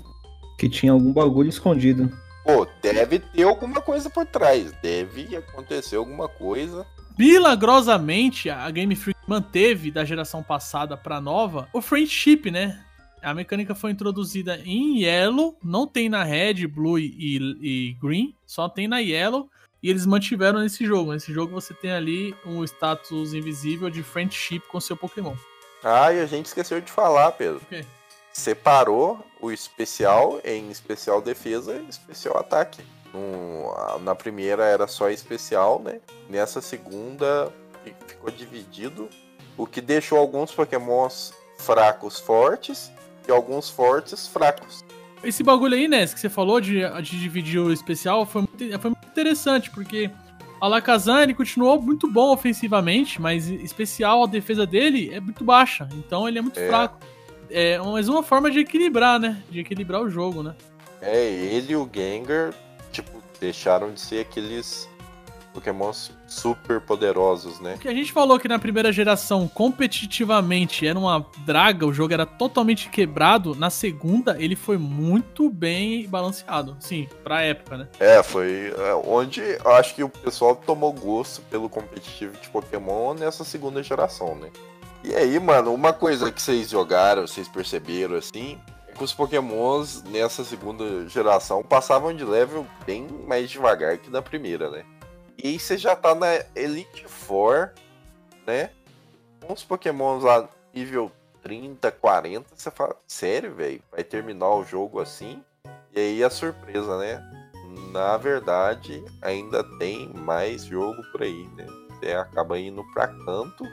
Que tinha algum bagulho escondido. pô, deve ter alguma coisa por trás. Deve acontecer alguma coisa. Milagrosamente, a Game Freak manteve da geração passada pra nova o friendship, né? A mecânica foi introduzida em Yellow, não tem na Red, Blue e, e Green, só tem na Yellow. E eles mantiveram nesse jogo. Nesse jogo você tem ali um status invisível de friendship com seu Pokémon. Ah, e a gente esqueceu de falar, Pedro. O quê? Separou o especial em especial defesa e especial ataque. A- na primeira era só especial, né? Nessa segunda fi- ficou dividido, o que deixou alguns pokémons fracos fortes e alguns fortes fracos. Esse bagulho aí, Ness, que você falou de, de dividir o especial foi muito, foi muito interessante, porque o Alakazam ele continuou muito bom ofensivamente, mas especial a defesa dele é muito baixa, então ele é muito É. fraco. É mais uma forma de equilibrar, né? De equilibrar o jogo, né? É, ele e o Gengar, tipo, deixaram de ser aqueles pokémons super poderosos, né? O que a gente falou que na primeira geração, competitivamente, era uma draga, o jogo era totalmente quebrado, na segunda ele foi muito bem balanceado, sim, pra época, né? É, foi é, onde eu acho que o pessoal tomou gosto pelo competitivo de Pokémon nessa segunda geração, né? E aí, mano, uma coisa que vocês jogaram, vocês perceberam assim, é que os Pokémons nessa segunda geração passavam de level bem mais devagar que na primeira, né? E aí você já tá na Elite Four, né? Os Pokémons lá nível 30, 40, você fala, sério, velho? Vai terminar o jogo assim? E aí a surpresa, né? Na verdade, ainda tem mais jogo por aí, né? Você acaba indo pra canto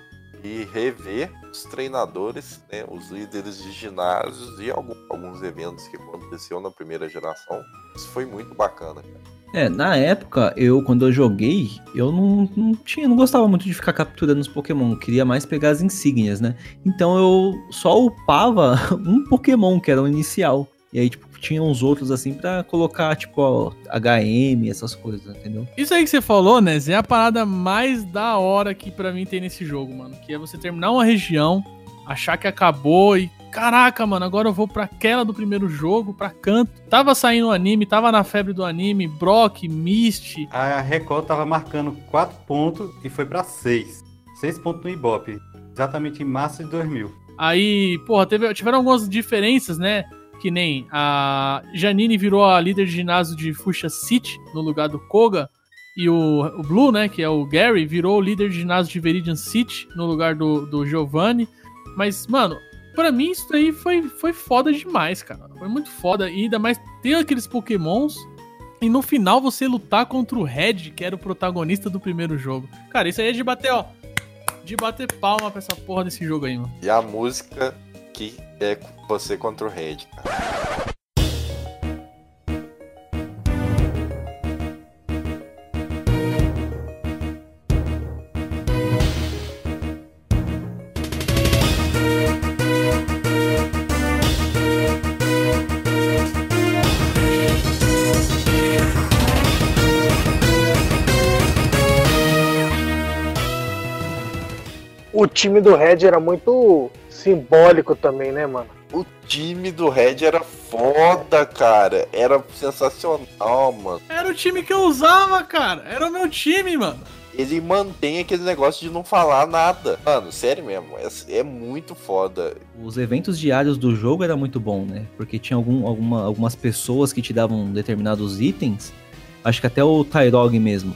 e rever os treinadores, né? Os líderes de ginásios e algum- alguns eventos que aconteceu na primeira geração. Isso foi muito bacana, cara. É, na época, eu, quando eu joguei, eu não, não tinha, não gostava muito de ficar capturando os Pokémon, queria mais pegar as insígnias, né? Então eu só upava um Pokémon, que era o inicial. E aí, tipo, tinha uns outros assim pra colocar, tipo, ó, HM, essas coisas, entendeu? Isso aí que você falou, né, é a parada mais da hora que pra mim tem nesse jogo, mano. Que é você terminar uma região, achar que acabou e. Caraca, mano, agora eu vou pra aquela do primeiro jogo, pra canto. Tava saindo o anime, tava na febre do anime, Brock, Misty. A Record tava marcando 4 pontos e foi pra 6. 6 pontos no Ibope. Exatamente em março de 2000. Aí, porra, teve, tiveram algumas diferenças, né? Que nem a Janine virou a líder de ginásio de Fuchsia City no lugar do Koga. E o, o Blue, né, que é o Gary, virou o líder de ginásio de Viridian City no lugar do, do Giovanni. Mas, mano, pra mim isso aí foi, foi foda demais, cara. Foi muito foda. E ainda mais tem aqueles pokémons e no final você lutar contra o Red, que era o protagonista do primeiro jogo. Cara, isso aí é de bater, ó. De bater palma pra essa porra desse jogo aí, mano. E a música que é você contra o Red. O time do Red era muito simbólico também, né, mano? O time do Red era foda, cara. Era sensacional, mano. Era o time que eu usava, cara. Era o meu time, mano. Ele mantém aquele negócio de não falar nada. Mano, sério mesmo. É, é muito foda. Os eventos diários do jogo era muito bom, né? Porque tinha algum, alguma- algumas pessoas que te davam determinados itens. Acho que até o Tyrog mesmo.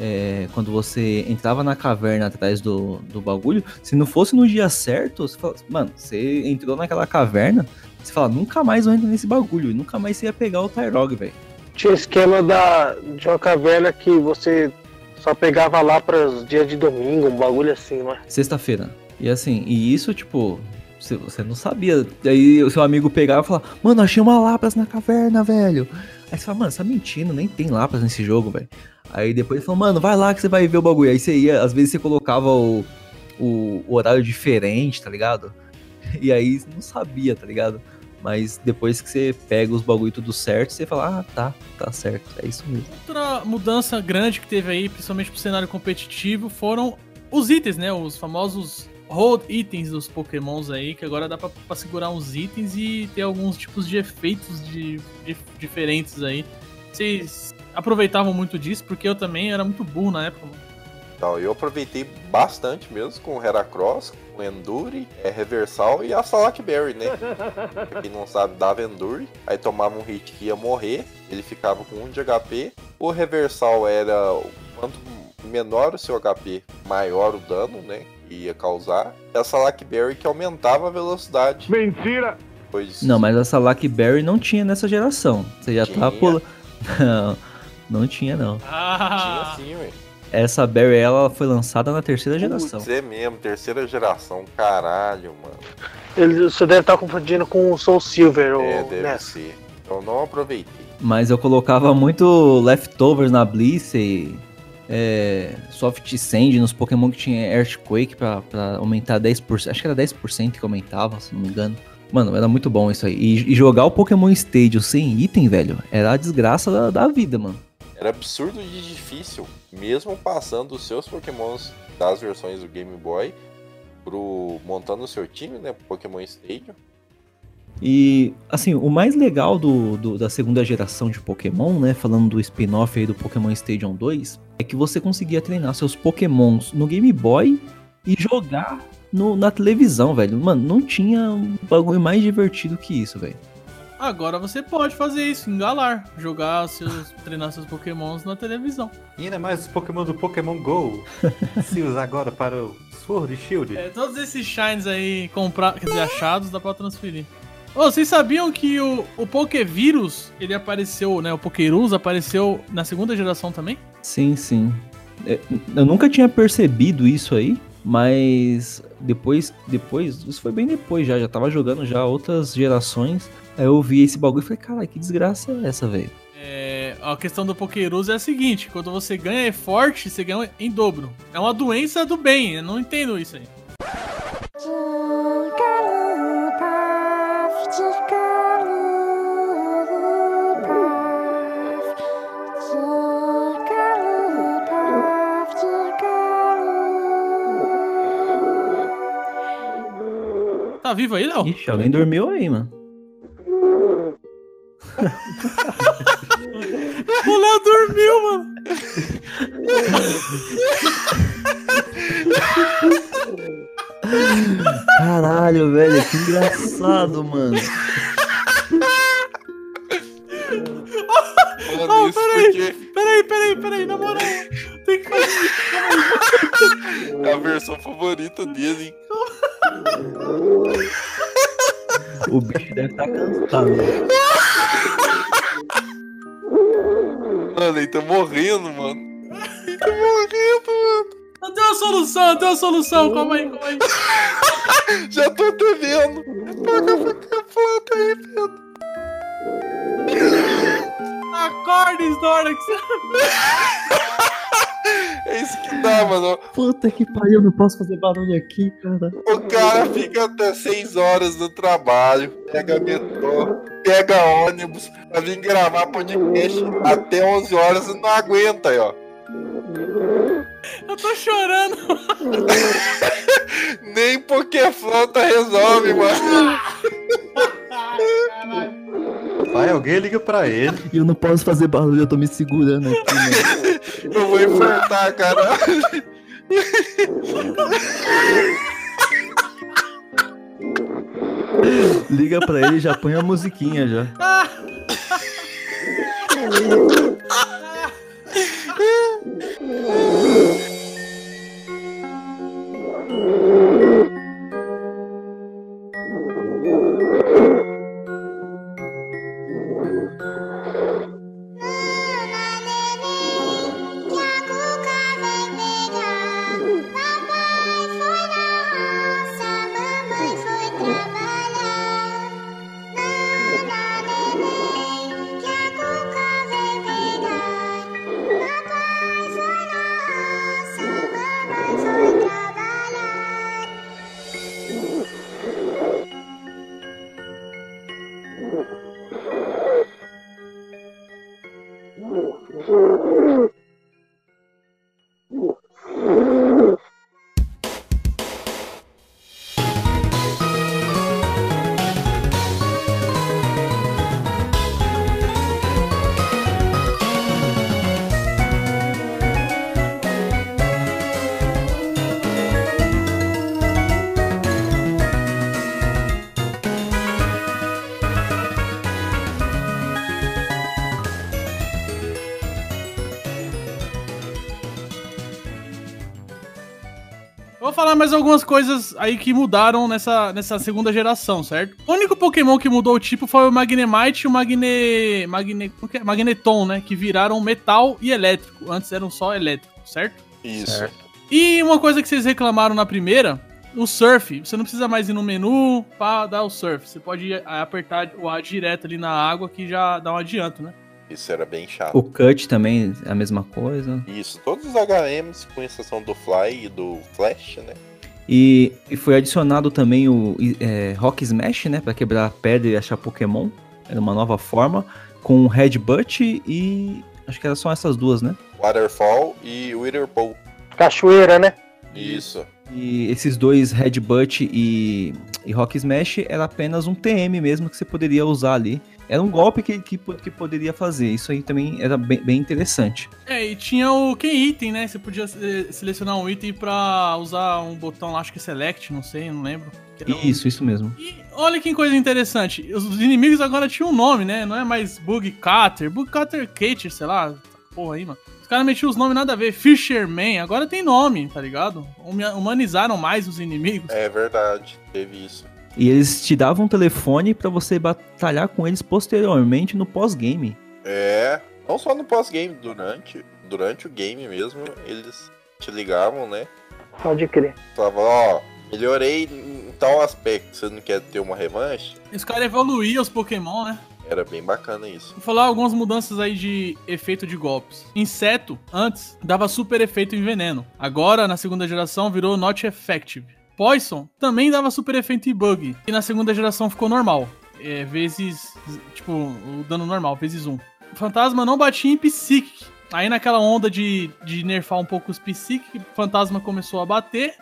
É, quando você entrava na caverna atrás do, do bagulho, se não fosse no dia certo, você fala, mano, você entrou naquela caverna, você fala, nunca mais eu entro nesse bagulho, nunca mais você ia pegar o Tyrog, velho. Tinha esquema da, de uma caverna que você só pegava lá para os dias de domingo, um bagulho assim, né? Sexta-feira. E assim, e isso, tipo, você, não sabia. Daí o seu amigo pegava e falava, mano, achei uma Lapras na caverna, velho. Aí você fala, mano, você tá mentindo, nem tem Lapras nesse jogo, velho. Aí depois ele falou, mano, vai lá que você vai ver o bagulho. Aí você ia, às vezes você colocava o, o, o horário diferente, tá ligado? E aí não sabia, tá ligado? Mas depois que você pega os bagulho tudo certo, você fala, ah, tá, tá certo, é isso mesmo. Outra mudança grande que teve aí, principalmente pro cenário competitivo, foram os itens, né? Os famosos hold itens dos pokémons aí, que agora dá pra, pra segurar uns itens e ter alguns tipos de efeitos de, de- diferentes aí. Vocês aproveitavam muito disso, porque eu também era muito burro na época, mano. Então, eu aproveitei bastante mesmo com o Heracross, com o Endure, é, Reversal e a Salakberry, né? pra quem não sabe, dava Endure, aí tomava um hit que ia morrer, ele ficava com 1 de HP. O Reversal era o quanto menor o seu HP, maior o dano, né? Que ia causar. E a Salakberry que aumentava a velocidade. Mentira! Pois Não, mas essa Luckberry não tinha nessa geração. Você já tá Tinha. pulando. Não, não tinha não. tinha Ah, sim, ué. Essa Berry ela foi lançada na terceira geração. É mesmo, terceira geração, caralho, mano. Ele, você deve estar confundindo com o Soul Silver, É, ou deve Ness. ser. Eu não aproveitei. Mas eu colocava muito leftovers na Bliss e é, Soft Sand nos Pokémon que tinha Earthquake pra, pra aumentar 10%. Acho que era 10% que aumentava, se não me engano. Mano, era muito bom isso aí. E, e jogar o Pokémon Stadium sem item, velho, era a desgraça da, da vida, mano. Era absurdo de difícil, mesmo passando os seus pokémons das versões do Game Boy pro montando o seu time, né, pro Pokémon Stadium. E, assim, o mais legal do, do- da segunda geração de Pokémon, né? Falando do spin-off aí do Pokémon Stadium 2, é que você conseguia treinar seus Pokémons no Game Boy e jogar no- na televisão, velho. Mano, não tinha um bagulho mais divertido que isso, velho. agora você pode fazer isso, engalar, jogar seus, treinar seus pokémons na televisão. E ainda mais os Pokémon do Pokémon GO. se usa agora para o Sword e Shield. É, todos esses shines aí comprados, quer dizer, achados, dá pra transferir. Ô, vocês sabiam que o, o Pokevírus, ele apareceu, né? O Pokerus apareceu na segunda geração também? Sim, sim. É, Eu nunca tinha percebido isso aí, mas depois, depois, isso foi bem depois já, já tava jogando já outras gerações. Aí eu vi esse bagulho e falei, caralho, que desgraça é essa, velho? É, a questão do Pokerus é a seguinte: quando você ganha é forte, você ganha em dobro. É uma doença do bem, eu não entendo isso aí. Tá vivo aí, Léo? Ixi, alguém dormiu aí, mano. O Léo dormiu, mano. Caralho, velho, que engraçado, mano. Mano, Cansado. Mano, ele tá morrendo, mano. Ele tá morrendo, mano. Eu tenho uma solução, eu tenho uma solução. Calma aí, calma aí. Já tô até vendo. Paga pra planta aí, Pedro. Acorda, Snorlax. Dá, mano. Puta que pariu, não posso fazer barulho aqui, cara. O cara fica até 6 horas no trabalho, pega metrô, pega ônibus, pra vir gravar podcast até 11 horas e não aguenta aí, ó. Eu tô chorando. Nem Pokéflauta resolve, mano. Vai, alguém liga pra ele. E eu não posso fazer barulho, eu tô me segurando aqui, mano. Eu vou infartar, cara. Liga pra ele e já põe a musiquinha já. falar mais algumas coisas aí que mudaram nessa, nessa segunda geração, certo? O único Pokémon que mudou o tipo foi o Magnemite e o Magne... Magne... como que é? Magneton, né? Que viraram metal e elétrico. Antes eram só elétrico, certo? Isso. E uma coisa que vocês reclamaram na primeira, o surf. Você não precisa mais ir no menu pra dar o surf. Você pode apertar o A direto ali na água que já dá um adianto, né? Isso era bem chato. O cut também é a mesma coisa. Isso, todos os HMs, com exceção do Fly e do Flash, né? E, e foi adicionado também o é, Rock Smash, né? Pra quebrar a pedra e achar Pokémon. Era uma nova forma. Com Headbutt e. Acho que era só essas duas, né? Waterfall e Witherpool. Cachoeira, né? Isso. E esses dois Headbutt e, e Rock Smash era apenas um TM mesmo que você poderia usar ali. Era um golpe que, que, que poderia fazer. Isso aí também era bem, bem interessante. É, e tinha o Ken Item, né? Você podia eh, selecionar um item pra usar um botão lá, acho que Select, não sei, não lembro. Que um- Isso, isso mesmo. E olha que coisa interessante. Os os inimigos agora tinham um nome, né? Não é mais Bug Cutter, Bug Cutter Catcher, sei lá. essa Porra aí, mano. Os caras metiam os nomes nada a ver. Fisherman, agora tem nome, tá ligado? Humanizaram mais os inimigos. É verdade, teve isso. E eles te davam um telefone pra você batalhar com eles posteriormente no pós-game. É, não só no pós-game, durante, durante o game mesmo, eles te ligavam, né? Pode crer. Falavam, ó, melhorei em tal aspecto, você não quer ter uma revanche? Os caras evoluíam os Pokémon, né? Era bem bacana isso. Vou falar algumas mudanças aí de efeito de golpes. Inseto, antes, dava super efeito em veneno. Agora, na segunda geração, virou not effective. Poison também dava super efeito em bug. E na segunda geração ficou normal. É, vezes. Tipo, o dano normal, vezes um. Fantasma não batia em Psychic. Aí naquela onda de, de nerfar um pouco os Psychic, fantasma começou a bater.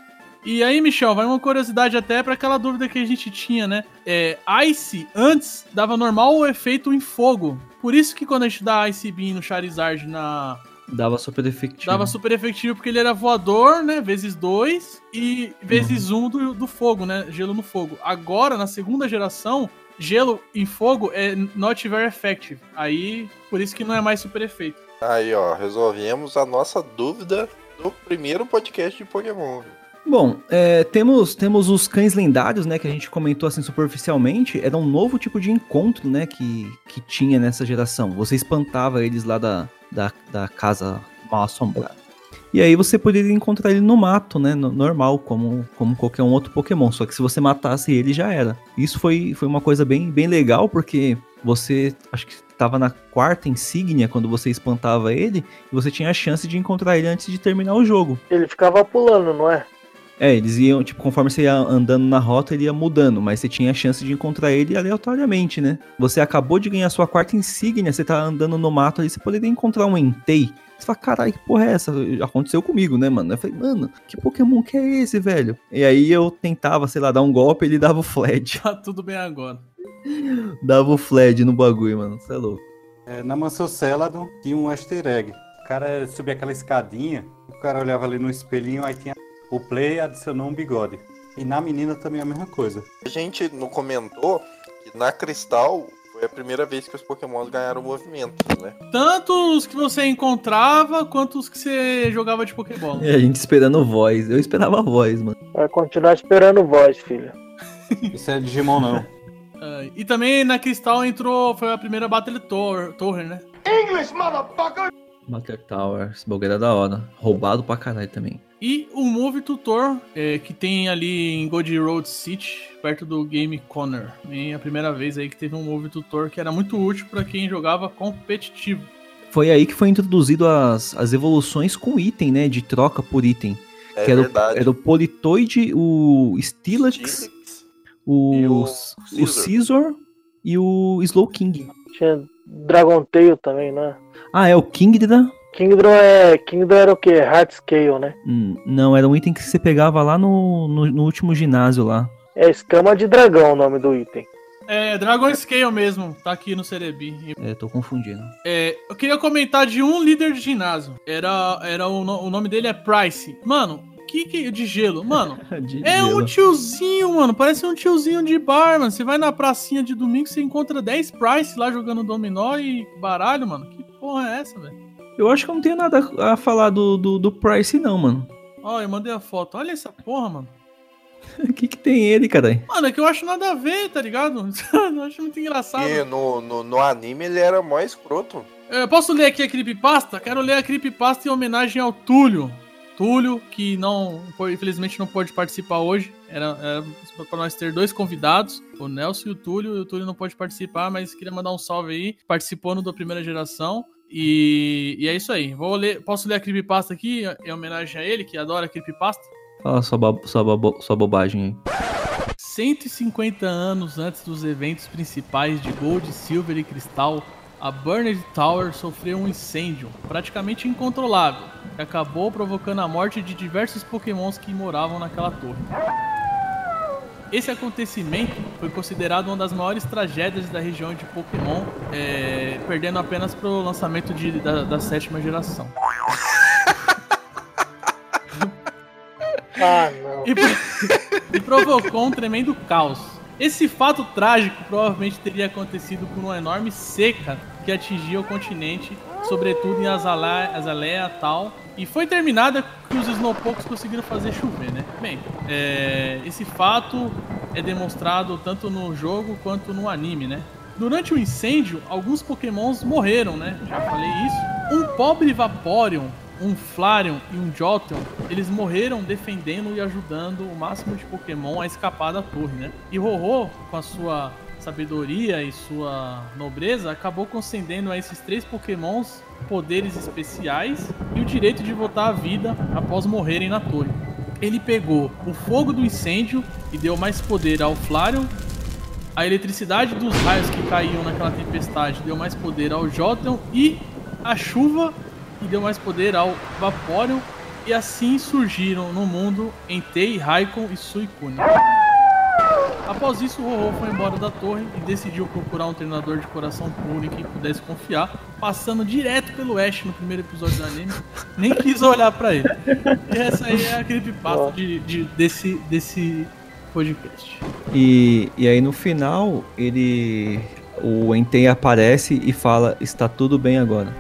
E aí, Michel, vai uma curiosidade até pra aquela dúvida que a gente tinha, né? É, Ice antes dava normal o efeito em fogo. Por isso que quando a gente dá Ice Beam no Charizard na, Dava super efetivo. Dava super efetivo porque ele era voador, né? Vezes 2 e vezes 1 um do, do fogo, né? Gelo no fogo. Agora, na segunda geração, gelo em fogo é not very effective. Aí, por isso que não é mais super efeito. Aí, ó, resolvemos a nossa dúvida do primeiro podcast de Pokémon. Bom, é, temos, temos os cães lendários, né, que a gente comentou assim superficialmente. Era um novo tipo de encontro, né, que, que tinha nessa geração. Você espantava eles lá da, da, da casa mal assombrada. E aí você poderia encontrar ele no mato, né, no- normal, como, como qualquer um outro Pokémon. Só que se você matasse ele, já era. Isso foi, foi uma coisa bem, bem legal, porque você, acho que estava na quarta insígnia quando você espantava ele, e você tinha a chance de encontrar ele antes de terminar o jogo. Ele ficava pulando, não é? É, eles iam, tipo, conforme você ia andando na rota, ele ia mudando, mas você tinha a chance de encontrar ele aleatoriamente, né? Você acabou de ganhar sua quarta insígnia, você tá andando no mato ali, você poderia encontrar um Entei. Você fala, caralho, que porra é essa? Aconteceu comigo, né, mano? Eu falei, mano, que Pokémon que é esse, velho? E aí eu tentava, sei lá, dar um golpe, ele dava o Fled. Tá tudo bem agora. dava o Fled no bagulho, mano. Você é louco. É, na Mansão Celadon tinha um easter egg. O cara subia aquela escadinha, o cara olhava ali no espelhinho, aí tinha o play adicionou um bigode. E na menina também é a mesma coisa. A gente não comentou que na Cristal foi a primeira vez que os Pokémons ganharam movimento, né? Tanto os que você encontrava, quanto os que você jogava de Pokébola. E a gente esperando voz. Eu esperava a voz, mano. Vai continuar esperando voz, filho. Isso é Digimon não. Ah, e também na Cristal entrou, foi a primeira Battle Tor Torre, né? Master Tower, esse bagulho era da hora. Roubado pra caralho também. E o Move Tutor, é, que tem ali em Gold Road City, perto do Game Corner. E a primeira vez aí que teve um Move Tutor que era muito útil pra quem jogava competitivo. Foi aí que foi introduzido as, as evoluções com item, né? De troca por item. É que era, o, verdade. era o Politoid, o Steelix, Steelix o, e o o e o Slow King. Tinha Dragon Tail também, né? Ah, é o Kingdra? Kingdom é. Kingdom era o quê? Hard Scale, né? Hum, não, era um item que você pegava lá no, no, no último ginásio lá. É escama de dragão o nome do item. É, Dragon Scale mesmo, tá aqui no Cerebi. É, tô confundindo. É, eu queria comentar de um líder de ginásio. Era, era o, no- o nome dele é Price. Mano, que que de gelo? Mano, De é um gelo. tiozinho, mano. Parece um tiozinho de bar, mano. Você vai na pracinha de domingo, você encontra 10 Price lá jogando dominó e baralho, mano. Que porra é essa, velho? Eu acho que eu não tenho nada a falar do, do, do Price, não, mano. Ó, eu mandei a foto. Olha essa porra, mano. O que que tem ele, caralho? Mano, é que eu acho nada a ver, tá ligado? eu acho muito engraçado. E no, no, no anime ele era mó escroto. É, posso ler aqui a creepypasta? Quero ler a creepypasta em homenagem ao Túlio. Túlio, que não, infelizmente não pôde participar hoje. Era, era para nós ter dois convidados, o Nelson e o Túlio. E o Túlio não pode participar, mas queria mandar um salve aí. Participou no da primeira geração. E, e é isso aí. Vou ler, posso ler a creepypasta aqui em homenagem a ele, que adora creepypasta? Fala sua, bo- sua, bo- sua bobagem aí. 150 anos antes dos eventos principais de Gold, Silver e Cristal, a Burned Tower sofreu um incêndio praticamente incontrolável, que acabou provocando a morte de diversos pokémons que moravam naquela torre. Esse acontecimento foi considerado uma das maiores tragédias da região de Pokémon, é, perdendo apenas para o lançamento de- da, da sétima geração. Ah, não. e, e provocou um tremendo caos. Esse fato trágico provavelmente teria acontecido por uma enorme seca que atingia o continente, sobretudo em Azalea, Azalea tal, e foi terminada que os Snowpokes conseguiram fazer chover, né? Bem, é, esse fato é demonstrado tanto no jogo quanto no anime, né? Durante o incêndio, alguns pokémons morreram, né? Já falei isso. Um pobre Vaporeon um Flareon e um Jolteon, eles morreram defendendo e ajudando o máximo de Pokémon a escapar da torre, né? E Ho-Oh, com a sua sabedoria e sua nobreza, acabou concedendo a esses três Pokémons poderes especiais e o direito de voltar à vida após morrerem na torre. Ele pegou o fogo do incêndio e deu mais poder ao Flareon, a eletricidade dos raios que caíam naquela tempestade deu mais poder ao Jotun e a chuva e deu mais poder ao Vaporeon e assim surgiram no mundo Entei, Raikon e Suicune. Após isso, o Ho-Oh foi embora da torre e decidiu procurar um treinador de coração puro em quem pudesse confiar, passando direto pelo Ash no primeiro episódio do anime, nem quis olhar pra ele. E essa aí é a creepypasta de, de, desse, desse podcast. E, e aí no final, ele. O Entei aparece e fala: Está tudo bem agora.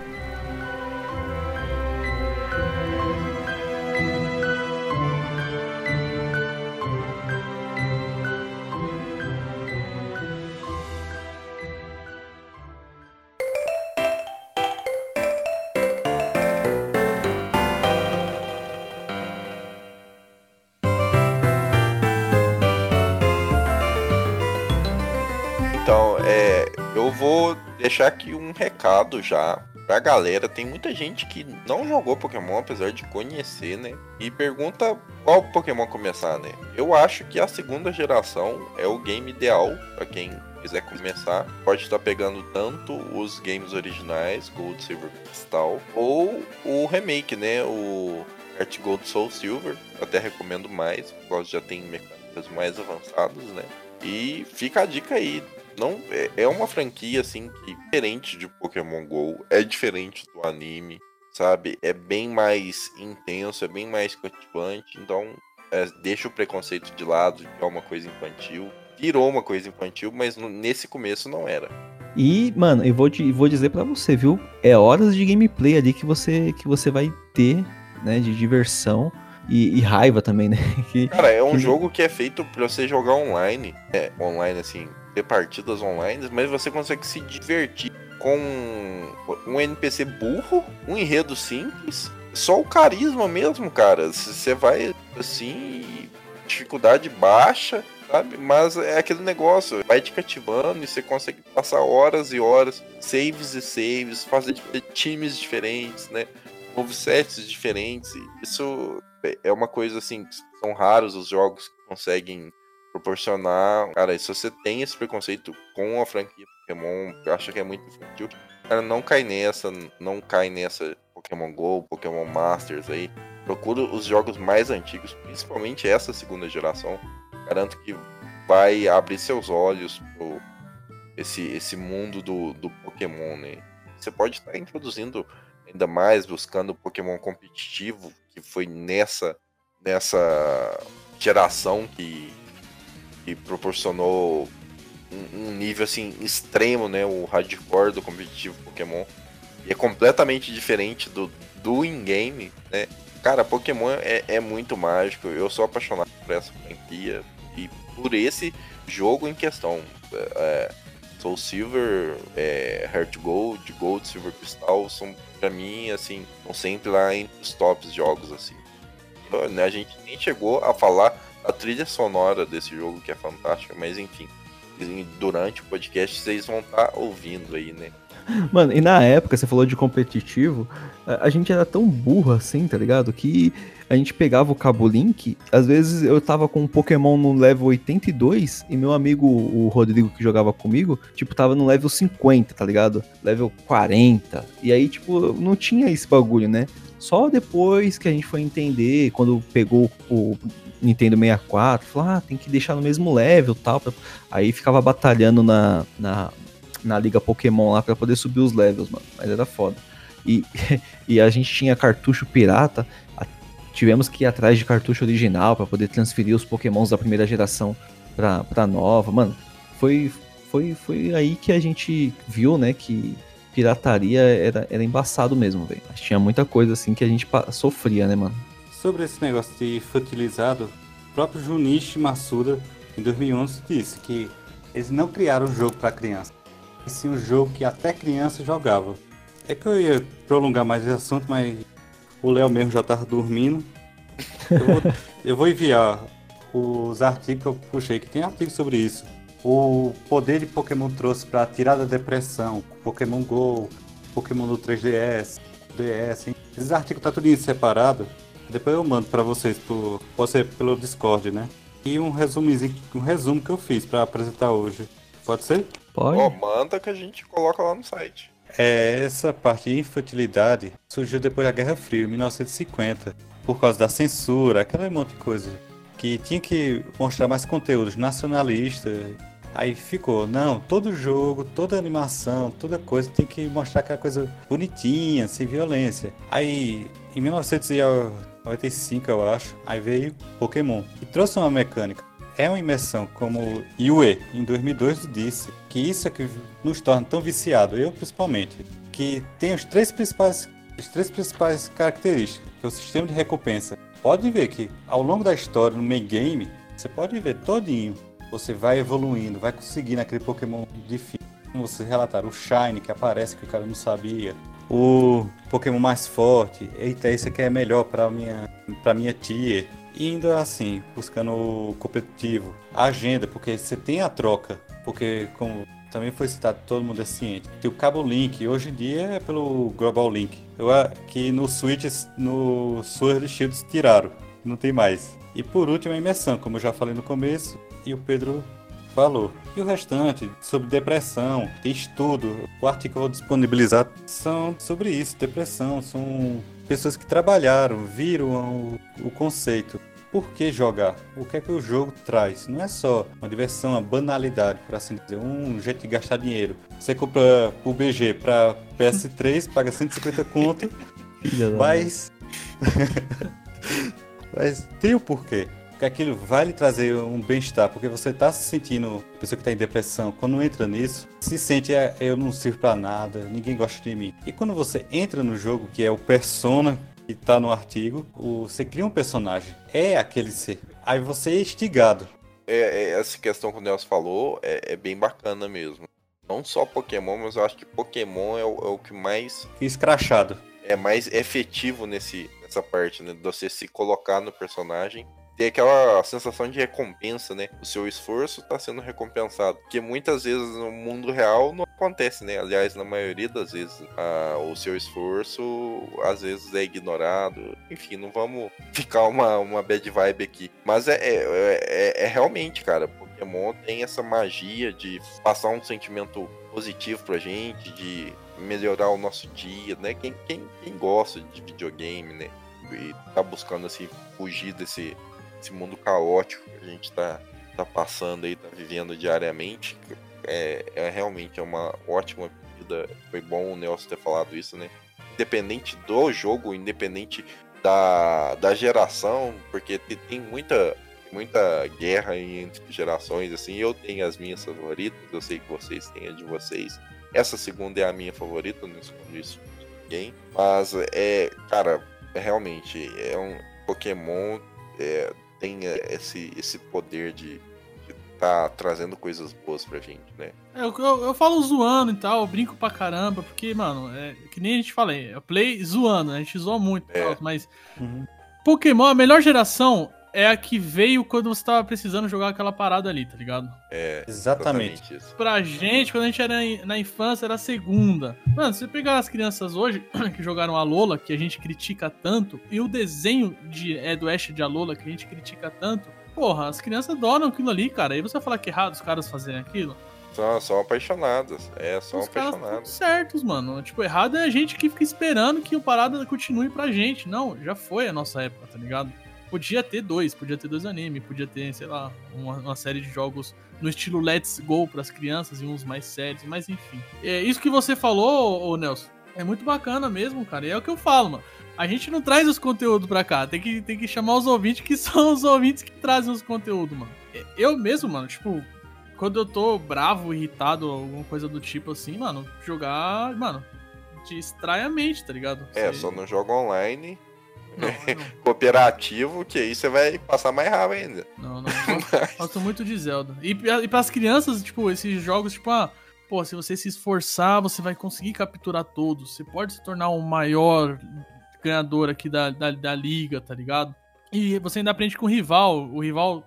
Recado já pra galera. Tem muita gente que não jogou Pokémon, apesar de conhecer, né? E pergunta qual Pokémon começar, né? Eu acho que a segunda geração é o game ideal pra quem quiser começar. Pode estar pegando tanto os games originais, Gold, Silver, Crystal, ou o remake, né? O Heart Gold Soul Silver. Até recomendo mais, porque já tem mecânicas mais avançadas, né? E fica a dica aí. Não, é, é uma franquia assim que diferente de Pokémon GO, é diferente do anime, sabe? É bem mais intenso, é bem mais cativante. Então, é, deixa o preconceito de lado, que é uma coisa infantil. Virou uma coisa infantil, mas no- nesse começo não era. E, mano, eu vou, te, vou dizer pra você, viu? É horas de gameplay ali que você, que você vai ter, né? De diversão e, e raiva também, né? Que, Cara, é um que- jogo que é feito pra você jogar online. É, online assim, ter partidas online, mas você consegue se divertir com um NPC burro, um enredo simples, só o carisma mesmo, cara. Você vai assim, dificuldade baixa, sabe? Mas é aquele negócio, vai te cativando e você consegue passar horas e horas, saves e saves, fazer times diferentes, né? Movesets diferentes. Isso é- uma coisa assim, são raros os jogos que conseguem proporcionar. Cara, se você tem esse preconceito com a franquia Pokémon, acha que é muito infantil, cara, não cai nessa, não cai nessa Pokémon GO, Pokémon Masters aí. Procura os jogos mais antigos, principalmente essa segunda geração. Garanto que vai abrir seus olhos pro esse, esse mundo do, do Pokémon, né? Você pode estar introduzindo ainda mais, buscando Pokémon competitivo, que foi nessa, nessa geração que, que proporcionou um, um nível assim extremo, né? O hardcore do competitivo Pokémon. E é completamente diferente do, do in-game, né? Cara, Pokémon é, é muito mágico. Eu sou apaixonado por essa franquia e por esse jogo em questão. É, Soul Silver, é, Heart Gold, Gold, Silver Crystal são pra mim assim, estão sempre lá entre os tops jogos assim. Então, né, A gente nem chegou a falar a trilha sonora desse jogo que é fantástica, mas enfim, durante o podcast vocês vão estar ouvindo aí, né? Mano, e na época, você falou de competitivo, a, a gente era tão burro assim, tá ligado? Que a gente pegava o cabo Link, às vezes eu tava com um Pokémon no level 82 e meu amigo, o Rodrigo, que jogava comigo, tipo, tava no level 50, tá ligado? Level 40. E aí, tipo, não tinha esse bagulho, né? Só depois que a gente foi entender, quando pegou o Nintendo 64, falou, ah, tem que deixar no mesmo level tal. pra- Aí ficava batalhando na, na, na Liga Pokémon lá pra poder subir os levels, mano. Mas era foda. E, e a gente tinha cartucho pirata. Tivemos que ir atrás de cartucho original pra poder transferir os Pokémons da primeira geração pra, pra nova. Mano, foi, foi, foi aí que a gente viu, né, que pirataria era, era embaçado mesmo, velho. Tinha muita coisa assim que a gente sofria, né, mano? Sobre esse negócio de infantilizado, o próprio Junichi Masuda, em 2011, disse que eles não criaram um jogo para criança, e sim um jogo que até criança jogava. É que eu ia prolongar mais esse assunto, mas o Léo mesmo já tava dormindo. Eu vou, eu vou enviar os artigos que eu puxei, que tem artigos sobre isso. O poder de Pokémon trouxe para tirar da depressão, Pokémon GO, Pokémon no 3DS, DS, hein? Esses artigos tá tudo separado. Depois eu mando para vocês, por, pode ser pelo Discord, né? E um resumozinho, um resumo que eu fiz para apresentar hoje. Pode ser? Pode? Ó, manda que a gente coloca lá no site. É, essa parte de infantilidade surgiu depois da Guerra Fria, em 1950, por causa da censura, aquela monte de coisa. Que tinha que mostrar mais conteúdos nacionalistas. Aí ficou, não, todo jogo, toda animação, toda coisa tem que mostrar aquela coisa bonitinha, sem violência. Aí, em 1995, eu acho, aí veio Pokémon e trouxe uma mecânica. É uma imersão, como Yue, em 2002, disse, que isso é que nos torna tão viciados, eu principalmente, que tem os três principais, as três principais características, que é o sistema de recompensa. Pode ver que ao longo da história, no main game, você pode ver todinho, você vai evoluindo, vai conseguindo aquele Pokémon difícil. Como Você relatar o Shine, que aparece que o cara não sabia, o Pokémon mais forte, eita, esse aqui é melhor para minha, pra minha tia. Indo assim, buscando o competitivo, a agenda, porque você tem a troca, porque como também foi citado, todo mundo é ciente. Tem o cabo Link, hoje em dia é pelo Global Link. Eu, que no Switch, no Sword Shields tiraram, não tem mais. E por último a imersão, como eu já falei no começo, e o Pedro falou. E o restante, sobre depressão, estudo. O artigo que eu vou disponibilizar são sobre isso, depressão. São pessoas que trabalharam, viram o, o conceito. Por que jogar? O que é que o jogo traz? Não é só uma diversão, uma banalidade, por assim dizer, um jeito de gastar dinheiro. Você compra o BG para PS3, paga 150 conto, mas. mas tem o porquê. Porque aquilo vai lhe trazer um bem-estar, porque você está se sentindo, pessoa que está em depressão, quando entra nisso, se sente, "É, eu não sirvo para nada, ninguém gosta de mim. E quando você entra no jogo, que é o Persona, que tá no artigo, o- você cria um personagem, é aquele ser. Aí você é instigado. É, é, essa questão que o Nelson falou é, é bem bacana mesmo. Não só Pokémon, mas eu acho que Pokémon é o, é o que mais Fica escrachado. é mais efetivo nesse, nessa parte, né? De você se colocar no personagem. Ter aquela sensação de recompensa, né? O seu esforço tá sendo recompensado. Porque muitas vezes no mundo real não acontece, né? Aliás, na maioria das vezes, ah, o seu esforço às vezes é ignorado. Enfim, não vamos ficar uma, uma bad vibe aqui. Mas é, é, é- é realmente, cara, Pokémon tem essa magia de passar um sentimento positivo pra gente, de melhorar o nosso dia, né? Quem, quem, quem gosta de videogame, né? E tá buscando assim fugir desse, desse mundo caótico que a gente tá, tá passando aí, tá vivendo diariamente. É, é realmente é uma ótima pedida. Foi bom o Nelson ter falado isso, né? Independente do jogo, independente da, da geração, porque te- tem muita muita guerra entre gerações, assim, eu tenho as minhas favoritas, eu sei que vocês têm a de vocês. Essa segunda é a minha favorita, não escondo isso de ninguém. Mas é, cara, realmente é um Pokémon é, tem é, esse, esse poder de, de tá trazendo coisas boas pra gente, né? É, Eu, eu, eu falo zoando e tal, eu brinco pra caramba, porque, mano, é que nem a gente falei, eu play zoando, a gente zoa muito, É. tal, mas Pokémon, a melhor geração é a que veio quando você tava precisando jogar aquela parada ali, tá ligado? É Exatamente. isso. Pra gente, quando a gente era na infância, era a segunda. Mano, se você pegar as crianças hoje que jogaram a Lola, que a gente critica tanto, e o desenho de, é, do Ash de Alola, que a gente critica tanto, porra, as crianças adoram aquilo ali, cara. Aí você vai falar que é errado os caras fazerem aquilo? São, são apaixonadas. É, são os apaixonados. certos, mano. Tipo, errado é a gente que fica esperando que o parada continue pra gente. Não, já foi a nossa época, tá ligado? Podia ter dois, podia ter dois animes, podia ter, sei lá, uma, uma série de jogos no estilo Let's Go pras crianças e uns mais sérios, mas enfim. É, isso que você falou, ô Nelson, é muito bacana mesmo, cara. E é o que eu falo, mano. A gente não traz os conteúdos pra cá, tem que, tem que chamar os ouvintes que são os ouvintes que trazem os conteúdos, mano. Eu mesmo, mano, tipo, quando eu tô bravo, irritado, alguma coisa do tipo assim, mano, jogar, mano, distrai a mente, tá ligado? É, Você- só não joga online, Não, não, cooperativo, que aí você vai passar mais raiva ainda. não, não. eu Gosto, muito de Zelda. E, e pras crianças, tipo, esses jogos, tipo, ah, pô, se você se esforçar, você vai conseguir capturar todos. Você pode se tornar o maior ganhador aqui da, da, da liga, tá ligado? E você ainda aprende com o rival. O rival,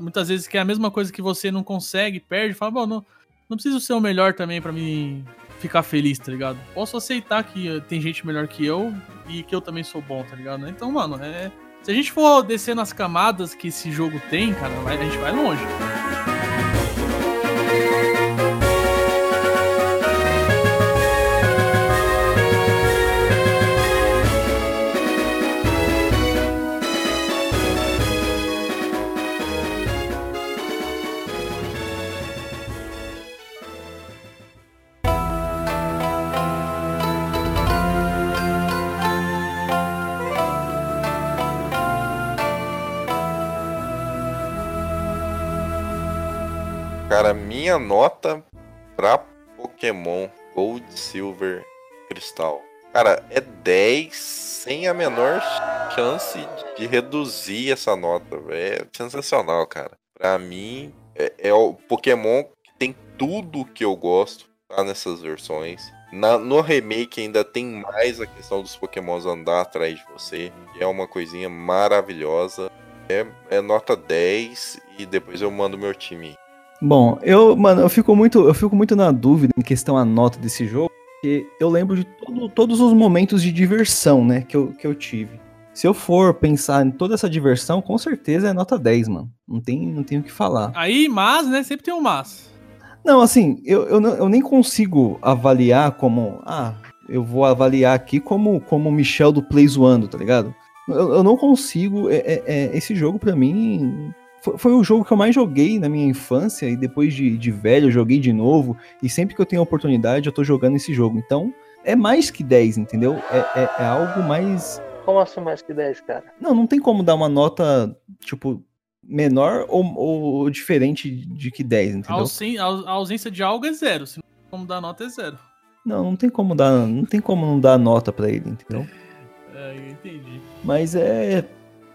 muitas vezes, que é a mesma coisa que você não consegue, perde, fala, bom, não, não preciso ser o melhor também pra mim ficar feliz, tá ligado? Posso aceitar que eh, tem gente melhor que eu e que eu também sou bom, tá ligado? Então, mano, é. Se a gente for descer nas camadas que esse jogo tem, cara, a gente vai longe. Minha nota pra Pokémon Gold, Silver, Cristal. Cara, é 10 sem a menor chance de reduzir essa nota. É sensacional, cara. Pra mim, é, é o Pokémon que tem tudo que eu gosto tá nessas versões. Na- no remake ainda tem mais a questão dos Pokémons andar atrás de você. Que é uma coisinha maravilhosa. É, é nota 10 e depois eu mando meu time. Bom, eu, mano, eu fico muito, eu fico muito na dúvida em questão a nota desse jogo, porque eu lembro de todo- todos os momentos de diversão, né, que eu, que eu tive. Se eu for pensar em toda essa diversão, com certeza é nota 10, mano. Não tem, não tem o que falar. Aí, mas, né? Sempre tem um mas. Não, assim, eu, eu, eu nem consigo avaliar como. Ah, eu vou avaliar aqui como como o Michel do Play zoando, tá ligado? Eu, eu não consigo. é- é- é, esse jogo, pra mim. Foi, foi o jogo que eu mais joguei na minha infância e depois de, de velho eu joguei de novo. E sempre que eu tenho a oportunidade eu tô jogando esse jogo. Então é mais que 10, entendeu? É, é, é algo mais. Como assim mais que 10, cara? Não, não tem como dar uma nota, tipo, menor ou, ou diferente de que 10, A, entendeu? ausen- a a ausência de algo é zero. Se não tem como dar nota, é zero. Não, não tem como dar, não tem como não dar nota pra ele, entendeu? É, eu entendi. Mas é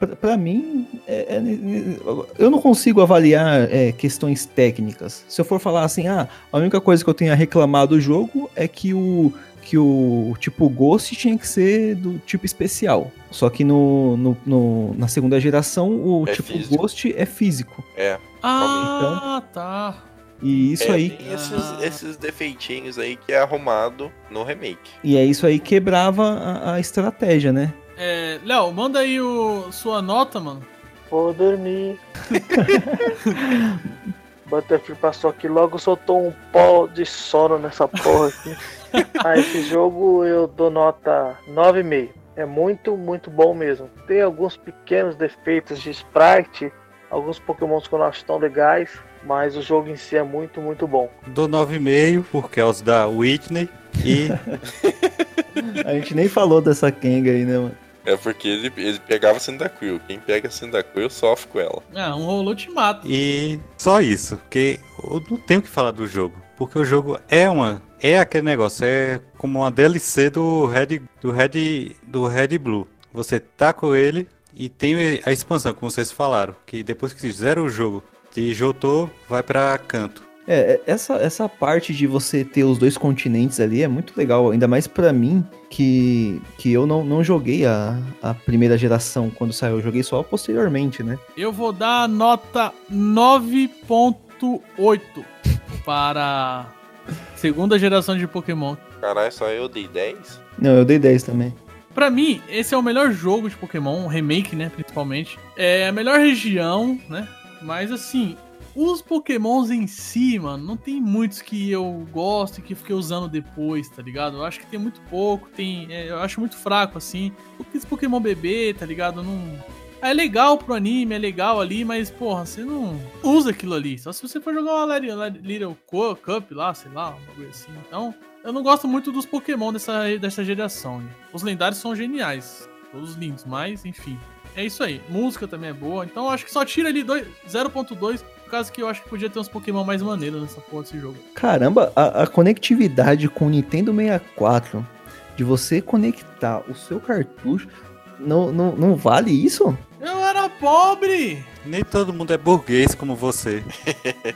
pra- pra mim, é- é- eu não consigo avaliar é, questões técnicas. Se eu for falar assim, ah, a única coisa que eu tenho a reclamar do jogo é que o que o tipo Ghost tinha que ser do tipo especial. Só que no, no- no- na segunda geração o É tipo físico. Ghost é físico. É. Ah, tá. E isso é, aí Tem esses, Ah. esses defeitinhos aí que é arrumado no remake. e é isso aí quebrava a, a estratégia, né? É, Léo, manda aí o, sua nota, mano. Vou dormir. Butterfree passou aqui, logo soltou um pó de sono nessa porra aqui. ah, esse jogo eu dou nota 9,5. É muito, muito bom mesmo. Tem alguns pequenos defeitos de sprite, alguns pokémons que eu não acho tão legais, mas o jogo em si é muito, muito bom. Dou 9,5 por causa da Whitney. E A gente nem falou dessa Kenga aí, né, mano? É porque ele, ele pegava a Cyndaquil. Quem pega a Cyndaquil sofre com ela. Ah, um rolô te mata. E só isso, porque eu não tenho o que falar do jogo, porque o jogo é uma é aquele negócio, é como uma DLC do Red do Red do Red Blue. Você tá com ele e tem a expansão, como vocês falaram, que depois que fizeram o jogo de Jotô, vai pra canto. É, é, essa, essa parte de você ter os dois continentes ali é muito legal, ainda mais pra mim, que, que eu não, não joguei a, a primeira geração quando saiu, eu joguei só posteriormente, né? Eu vou dar nota 9.8 para segunda geração de Pokémon. Caralho, só eu dei 10? Não, eu dei 10 também. Pra mim, esse é o melhor jogo de Pokémon, remake, né, principalmente. É a melhor região, né? Mas assim, os Pokémons em si, mano, não tem muitos que eu gosto e que fiquei usando depois, tá ligado? Eu acho que tem muito pouco, tem, é, eu acho muito fraco assim. Porque esse Pokémon bebê, tá ligado? Não é legal pro anime, é legal ali, mas porra, você não usa aquilo ali. Só se você for jogar uma Little, Cup lá, sei lá, um bagulho assim. Então, eu não gosto muito dos Pokémon dessa, dessa geração. né? Os lendários são geniais. Todos lindos, mas enfim. É isso aí. Música também é boa. Então acho que só tira ali dois- 0.2. Por causa que eu acho que podia ter uns Pokémon mais maneiros nessa porra desse jogo. Caramba, a, a conectividade com o Nintendo 64, de você conectar o seu cartucho, não, não, não vale isso? Eu era pobre! Nem todo mundo é burguês como você.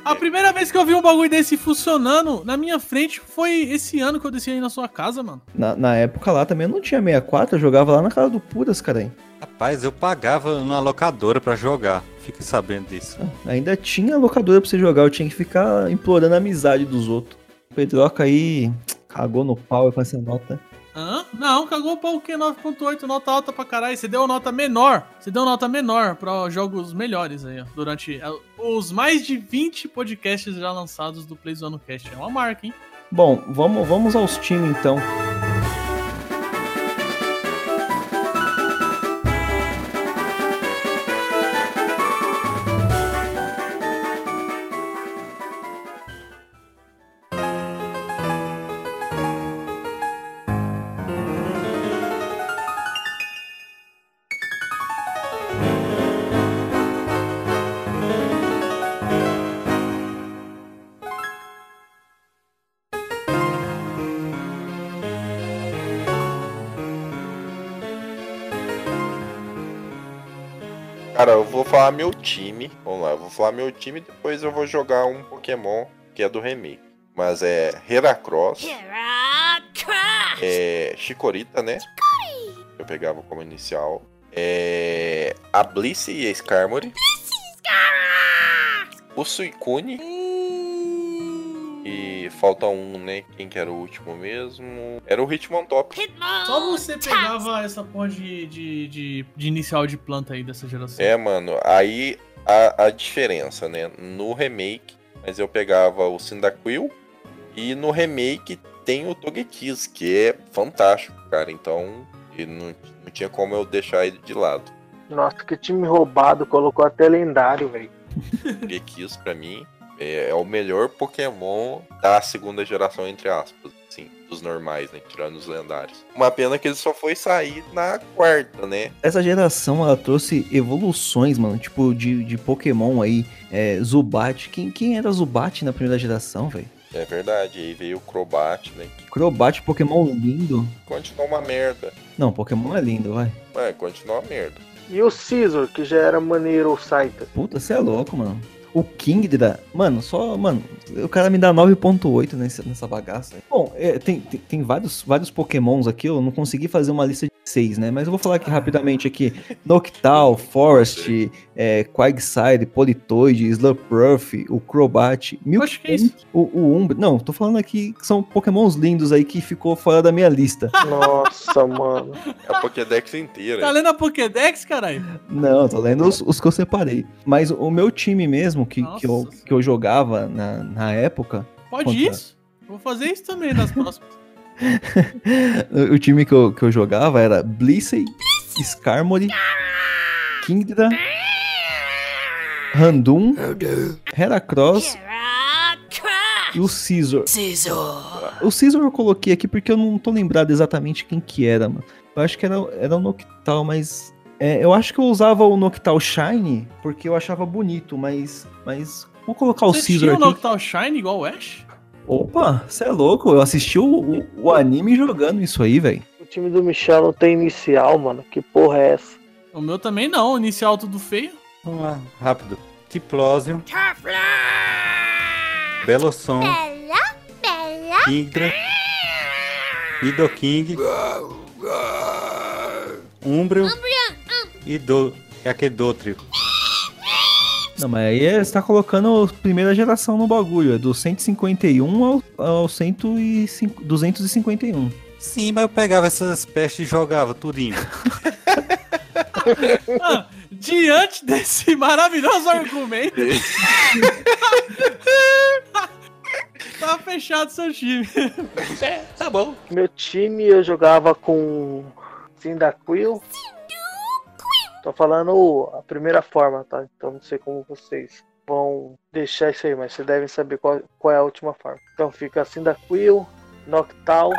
A primeira vez que eu vi um bagulho desse funcionando na minha frente foi esse ano que eu desci aí na sua casa, mano. Na, na época lá também eu não tinha 64, eu jogava lá na casa do Puras, cara. Rapaz, eu pagava numa locadora pra jogar. Fique sabendo disso. Ainda tinha locadora pra você jogar, eu tinha que ficar implorando a amizade dos outros. O Pedroca aí cagou no pau com essa nota. Hã? Não, cagou o pau o quê? 9.8, nota alta pra caralho. Você deu nota menor. Você deu nota menor pra jogos melhores aí, ó. Durante é, os mais de 20 podcasts já lançados do Play Zone Cast. É uma marca, hein? Bom, vamos, vamos aos times então. Cara, eu vou falar meu time. Vamos lá, eu vou falar meu time e depois eu vou jogar um Pokémon que é do remake. Mas é Heracross, é Chikorita, né? Eu pegava como inicial. É a Blissey e a Skarmory. O Suicune falta um, né? Quem que era o último mesmo? Era o Hitmontop. Só você pegava essa porra de, de, de, de inicial de planta aí dessa geração. É, mano, aí a, a diferença, né? No remake, mas eu pegava o Cyndaquil e no remake tem o Togekiss, que é fantástico, cara. Então, e não, não tinha como eu deixar ele de lado. Nossa, que time roubado, colocou até lendário, velho. Togekiss, pra mim, é, é o melhor Pokémon da segunda geração, entre aspas. Assim, dos normais, né? Tirando os lendários. Uma pena que ele só foi sair na quarta, né? Essa geração, ela trouxe evoluções, mano, tipo, de, de Pokémon aí, é, Zubat. Quem, quem era Zubat na primeira geração, velho? É verdade. Aí veio o Crobat, né? Crobat, Pokémon lindo. continuou uma merda. Não, Pokémon é lindo, vai. É, continuou uma merda. E o Scizor, que já era maneiro o Saita. Puta, você é louco, mano. O Kingdra, mano, só, mano, o cara me dá 9.8 nessa, nessa bagaça. Bom, é, tem, tem, tem vários, vários pokémons aqui, eu não consegui fazer uma lista de seis, né? Mas eu vou falar aqui rapidamente aqui. Noctowl, Forest, é, Quagsire, Politoid, Slurpuff, o Crobat, que é o, o Umbra. Não, tô falando aqui que são pokémons lindos aí que ficou fora da minha lista. Nossa, mano. É a Pokédex inteira. Tá lendo a Pokédex, caralho? Não, tô lendo os, os que eu separei. Mas o meu time mesmo, que, que, eu, que eu jogava na, na época, Pode Contra- isso? Vou fazer isso também nas próximas. O o time que eu, que eu jogava era Blissey, Skarmory, Kingdra, Random, Heracross e o Caesar. O Caesar eu coloquei aqui porque eu não tô lembrado exatamente quem que era, mano. Eu acho que era, era o Noctowl, mas... é, eu acho que eu usava o Noctowl Shine porque eu achava bonito, mas... mas vou colocar o Você tinha Caesar o aqui. Noctowl Shine igual o Ash? Opa, você é louco? Eu assisti o, o, o anime jogando isso aí, velho. O time do Michel não tem inicial, mano. Que porra é essa? O meu também não, inicial tudo feio. Vamos lá, rápido. Tiplosium, Belossom, Kingdra, Nidoking, Umbreon e, do, e aquele Dotrio. Não, mas aí é- você tá colocando a primeira geração no bagulho. É do 151 ao, ao 105, 251. Sim, mas eu pegava essas pestes e jogava tudinho. Ah, diante desse maravilhoso argumento. tá fechado seu time. Tá bom. Meu time eu jogava com Cyndaquil. Tô falando a primeira forma, tá? Então não sei como vocês vão deixar isso aí, mas vocês devem saber qual, qual é a última forma. Então fica Cyndaquil, Noctowl.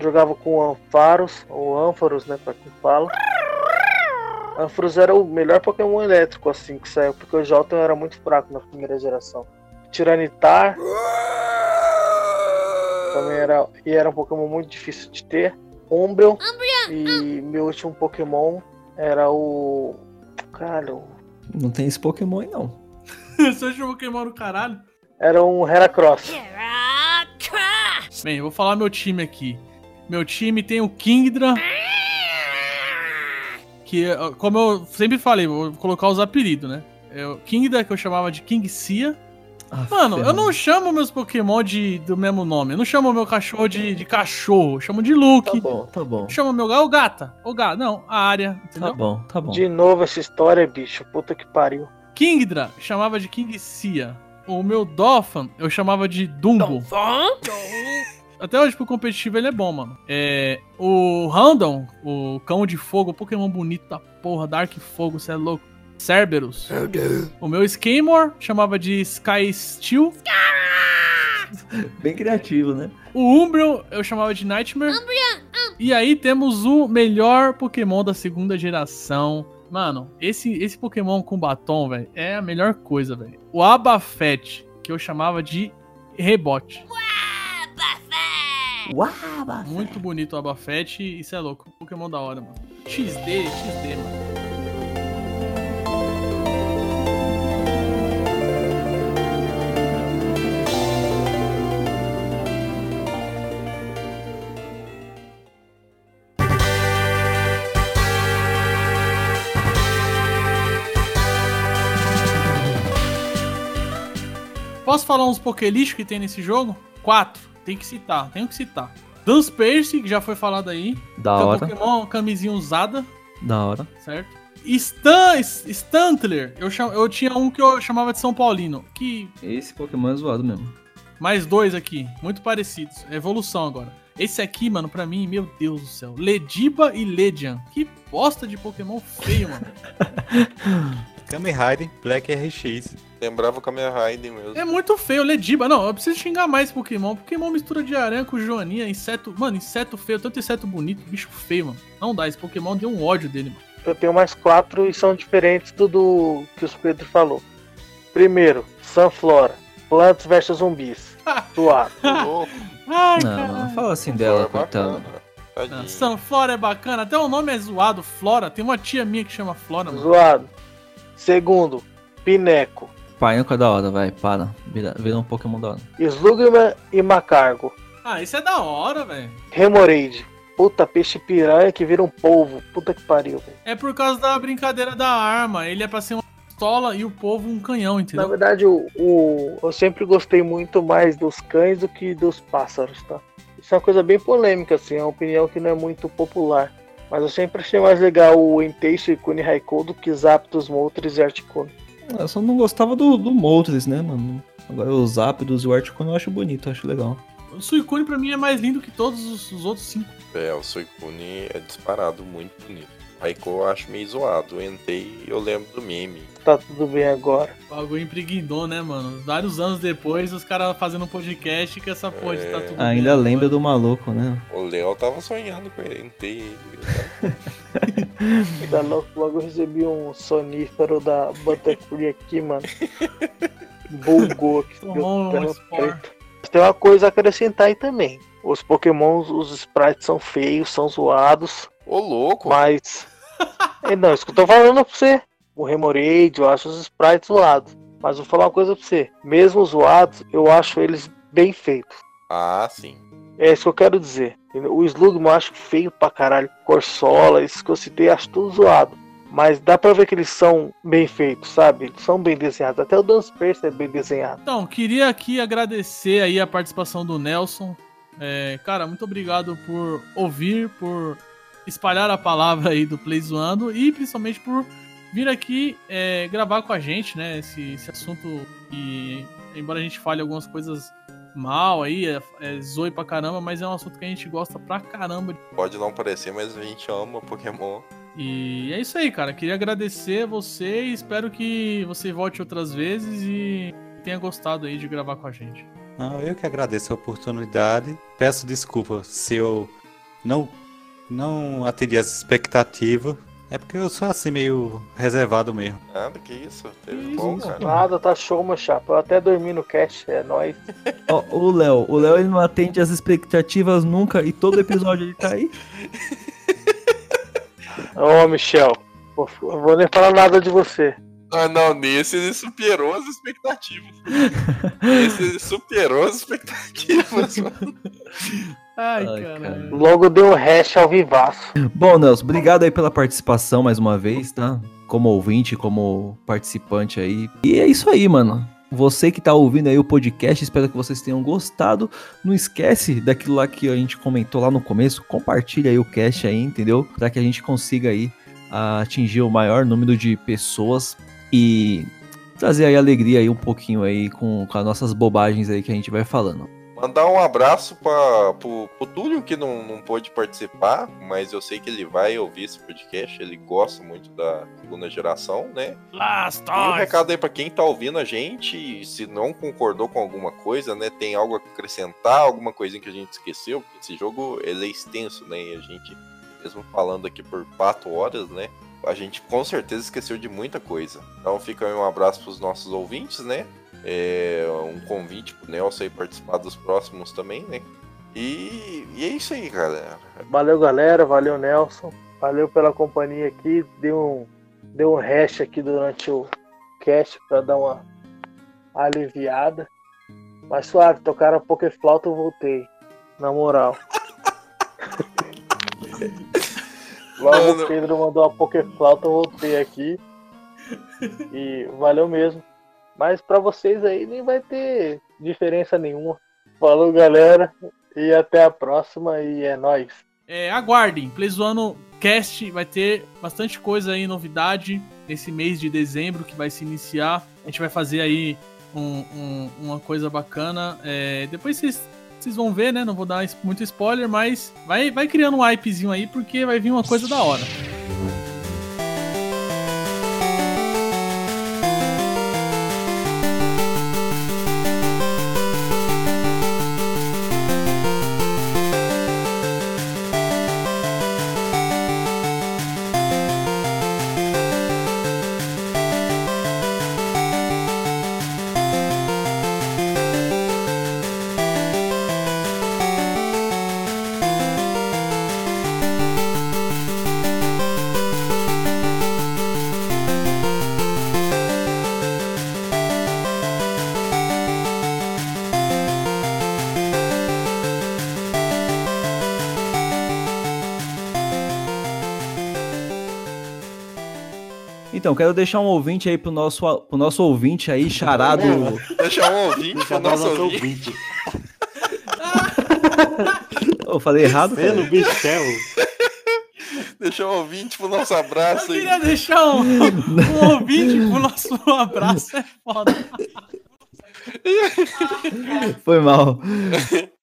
Jogava com Ampharos, ou Ampharos, né, pra quem fala. Ampharos era o melhor Pokémon elétrico, assim, que saiu, porque o Jolteon era muito fraco na primeira geração. Tiranitar, também era e era um Pokémon muito difícil de ter. Umbreon e meu último Pokémon era o caralho, Não tem esse Pokémon aí, não. Seu último Pokémon no caralho. era um Heracross. Bem, eu vou falar meu time aqui. Meu time tem o Kingdra. Que, como eu sempre falei, vou colocar os apelidos, né? É o Kingdra, que eu chamava de King Sia. Ah, Mano, eu não chamo meus Pokémon de, do mesmo nome. Eu não chamo meu cachorro de, de cachorro. Eu chamo de Luke. Tá bom, tá bom. Eu chamo meu gato, gata. Ou gato. Não, a área. Entendeu? Tá bom, tá bom. De novo essa história, bicho. Puta que pariu. Kingdra chamava de King Sia. O meu Dolphin eu chamava de Dumbo. Até hoje pro competitivo ele é bom, mano. É, o Random, o cão de fogo, o Pokémon bonito da porra, Dark Fogo, você é louco. Cerberus. O meu Skymore chamava de Sky Steel. Bem criativo, né? O Umbreon eu chamava de Nightmare. E aí temos o melhor Pokémon da segunda geração. Mano, esse, esse Pokémon com batom, velho, é a melhor coisa, velho. O Abafet, que eu chamava de Rebote. Uau, Muito bonito o Abafet, isso é louco. Pokémon da hora, mano. XD, XD, mano. Posso falar uns Pokélixos que tem nesse jogo? Quatro. Tem que citar, tenho que citar. Dance Percy, que já foi falado aí. Da que é hora, Pokémon camisinha usada, da hora. certo? Stan, Stantler, eu, cham, eu tinha um que eu chamava de São Paulino. Que. Esse Pokémon é zoado mesmo. Mais dois aqui, muito parecidos. É evolução agora. Esse aqui, mano, pra mim, meu Deus do céu. Lediba e Ledian. Que bosta de Pokémon feio, mano. Kamen Rider Black RX. Lembrava com a minha Raiden mesmo. É muito feio, Lediba. Não, eu preciso xingar mais Pokémon. Pokémon mistura de aranha com joaninha, inseto. Mano, inseto feio, tanto inseto bonito, bicho feio, mano. Não dá, esse Pokémon deu um ódio dele, mano. Eu tenho mais quatro e são diferentes do, do que o Pedro falou. Primeiro, Sunflora. Plantas versus zumbis. Suado. Louco, Ai, Não, não fala assim dela, é coitada. Ah, Sunflora é bacana, até o nome é zoado, Flora. Tem uma tia minha que chama Flora, mano. Zoado. Segundo, Pineco. Painco é da hora, vai, para. Vira, vira um Pokémon da hora. Slugman e Macargo. Ah, isso é da hora, velho. Remoraid. Puta, peixe piranha que vira um polvo. Puta que pariu, velho. É por causa da brincadeira da arma. Ele é pra ser uma pistola e o povo um canhão, Na entendeu? verdade, o, o- eu sempre gostei muito mais dos cães do que dos pássaros, tá? Isso é uma coisa bem polêmica, assim, é uma opinião que não é muito popular. Mas eu sempre achei mais legal o Enteixe e Kuni Raikou do que Zapdos, Moltres e Articuno. Eu só não gostava do, do Moltres, né, mano? Agora os Zapdos e o Articuno eu acho bonito, eu acho legal. O Suicune pra mim é mais lindo que todos os, os outros cinco. É, o Suicune é disparado, muito bonito. Raikou eu acho meio zoado. Eu entrei eu lembro do meme. Tá tudo bem agora. O bagulho impregnou, né, mano? Vários anos depois, os caras fazendo um podcast que essa porra de tá tudo bem Ainda agora. lembra do maluco, né? O Léo tava sonhando com ele. Entrei. Ainda logo, logo eu recebi um sonífero da Butterfree aqui, mano. Bugou aqui. Tomou um Tem uma coisa a acrescentar aí também. Os pokémons, os sprites são feios, são zoados, Ô, louco! mas... É, não, isso que eu tô falando pra você. O Remoraid, eu acho os sprites zoados. Mas vou falar uma coisa pra você. Mesmo zoados, eu acho eles bem feitos. Ah, sim. É isso que eu quero dizer. O Slugman eu acho feio pra caralho. Corsola, esses que eu citei, acho tudo zoado. Mas dá pra ver que eles são bem feitos, sabe? Eles são bem desenhados. Até o Dance Percy é bem desenhado. Então, queria aqui agradecer aí a participação do Nelson. É, cara, muito obrigado por ouvir, por espalhar a palavra aí do Play Zoando e principalmente por vir aqui é, gravar com a gente, né? Esse, esse assunto e embora a gente fale algumas coisas mal aí, é, é zoe pra caramba, mas é um assunto que a gente gosta pra caramba. Pode não parecer, mas a gente ama Pokémon. E é isso aí, cara. Queria agradecer você e espero que você volte outras vezes e tenha gostado aí de gravar com a gente. Não, eu que agradeço a oportunidade. Peço desculpa se eu não, não atendi as expectativas. É porque eu sou assim meio reservado mesmo. Nada, que isso. Teve Que bom, isso, cara. Nada, tá show, meu chapa. Eu até dormi no cast, é nóis. Ó, o Léo, o Léo ele não atende as expectativas nunca e todo episódio ele tá aí. Ô, Michel, vou- eu vou nem falar nada de você. Ah, não, nesse ele superou as expectativas. nesse ele superou as expectativas. Ai, Ai, cara. Logo deu hash ao vivaço. Bom, Nelson, obrigado aí pela participação mais uma vez, tá? Como ouvinte, como participante aí. E é isso aí, mano. Você que tá ouvindo aí o podcast, espero que vocês tenham gostado. Não esquece daquilo lá que a gente comentou lá no começo. Compartilha aí o cast aí, entendeu? Pra que a gente consiga aí atingir o maior número de pessoas e trazer aí alegria aí um pouquinho aí com, com as nossas bobagens aí que a gente vai falando. Mandar um abraço pra, pro, pro Túlio, que não, não pôde participar, mas eu sei que ele vai ouvir esse podcast. Ele gosta muito da segunda geração, né? Last E um recado aí pra quem tá ouvindo a gente, se não concordou com alguma coisa, né, tem algo a acrescentar, alguma coisinha que a gente esqueceu, porque esse jogo ele é extenso, né, e a gente, mesmo falando aqui por 4 horas, né, a gente com certeza esqueceu de muita coisa. Então fica aí um abraço pros nossos ouvintes, né, é, um convite pro Nelson aí participar dos próximos também, né, e, e é isso aí, galera. Valeu, galera. Valeu, Nelson. Valeu pela companhia aqui. Deu um, deu um hash aqui durante o cast pra dar uma aliviada. Mas suave, tocaram a Pokéflauta, eu voltei. Na moral. Logo o Pedro mandou a Pokéflauta, eu voltei aqui. E valeu mesmo. Mas pra vocês aí nem vai ter diferença nenhuma. Falou, galera. E até a próxima. E é nóis. É, aguardem, Playzoano Cast vai ter bastante coisa aí, novidade, nesse mês de dezembro que vai se iniciar. A gente vai fazer aí um- um- uma coisa bacana. É, depois vocês, vocês vão ver, né? Não vou dar muito spoiler, mas vai, vai criando um hypezinho aí, porque vai vir uma coisa da hora. Então, quero deixar um ouvinte aí pro nosso, pro nosso ouvinte aí, charado. Deixar um ouvinte pro nosso ouvinte. Eu falei errado, cara. Pelo Bichel. Deixar um ouvinte pro nosso abraço Eu aí. queria deixar um, um ouvinte pro nosso abraço, é foda. Foi mal.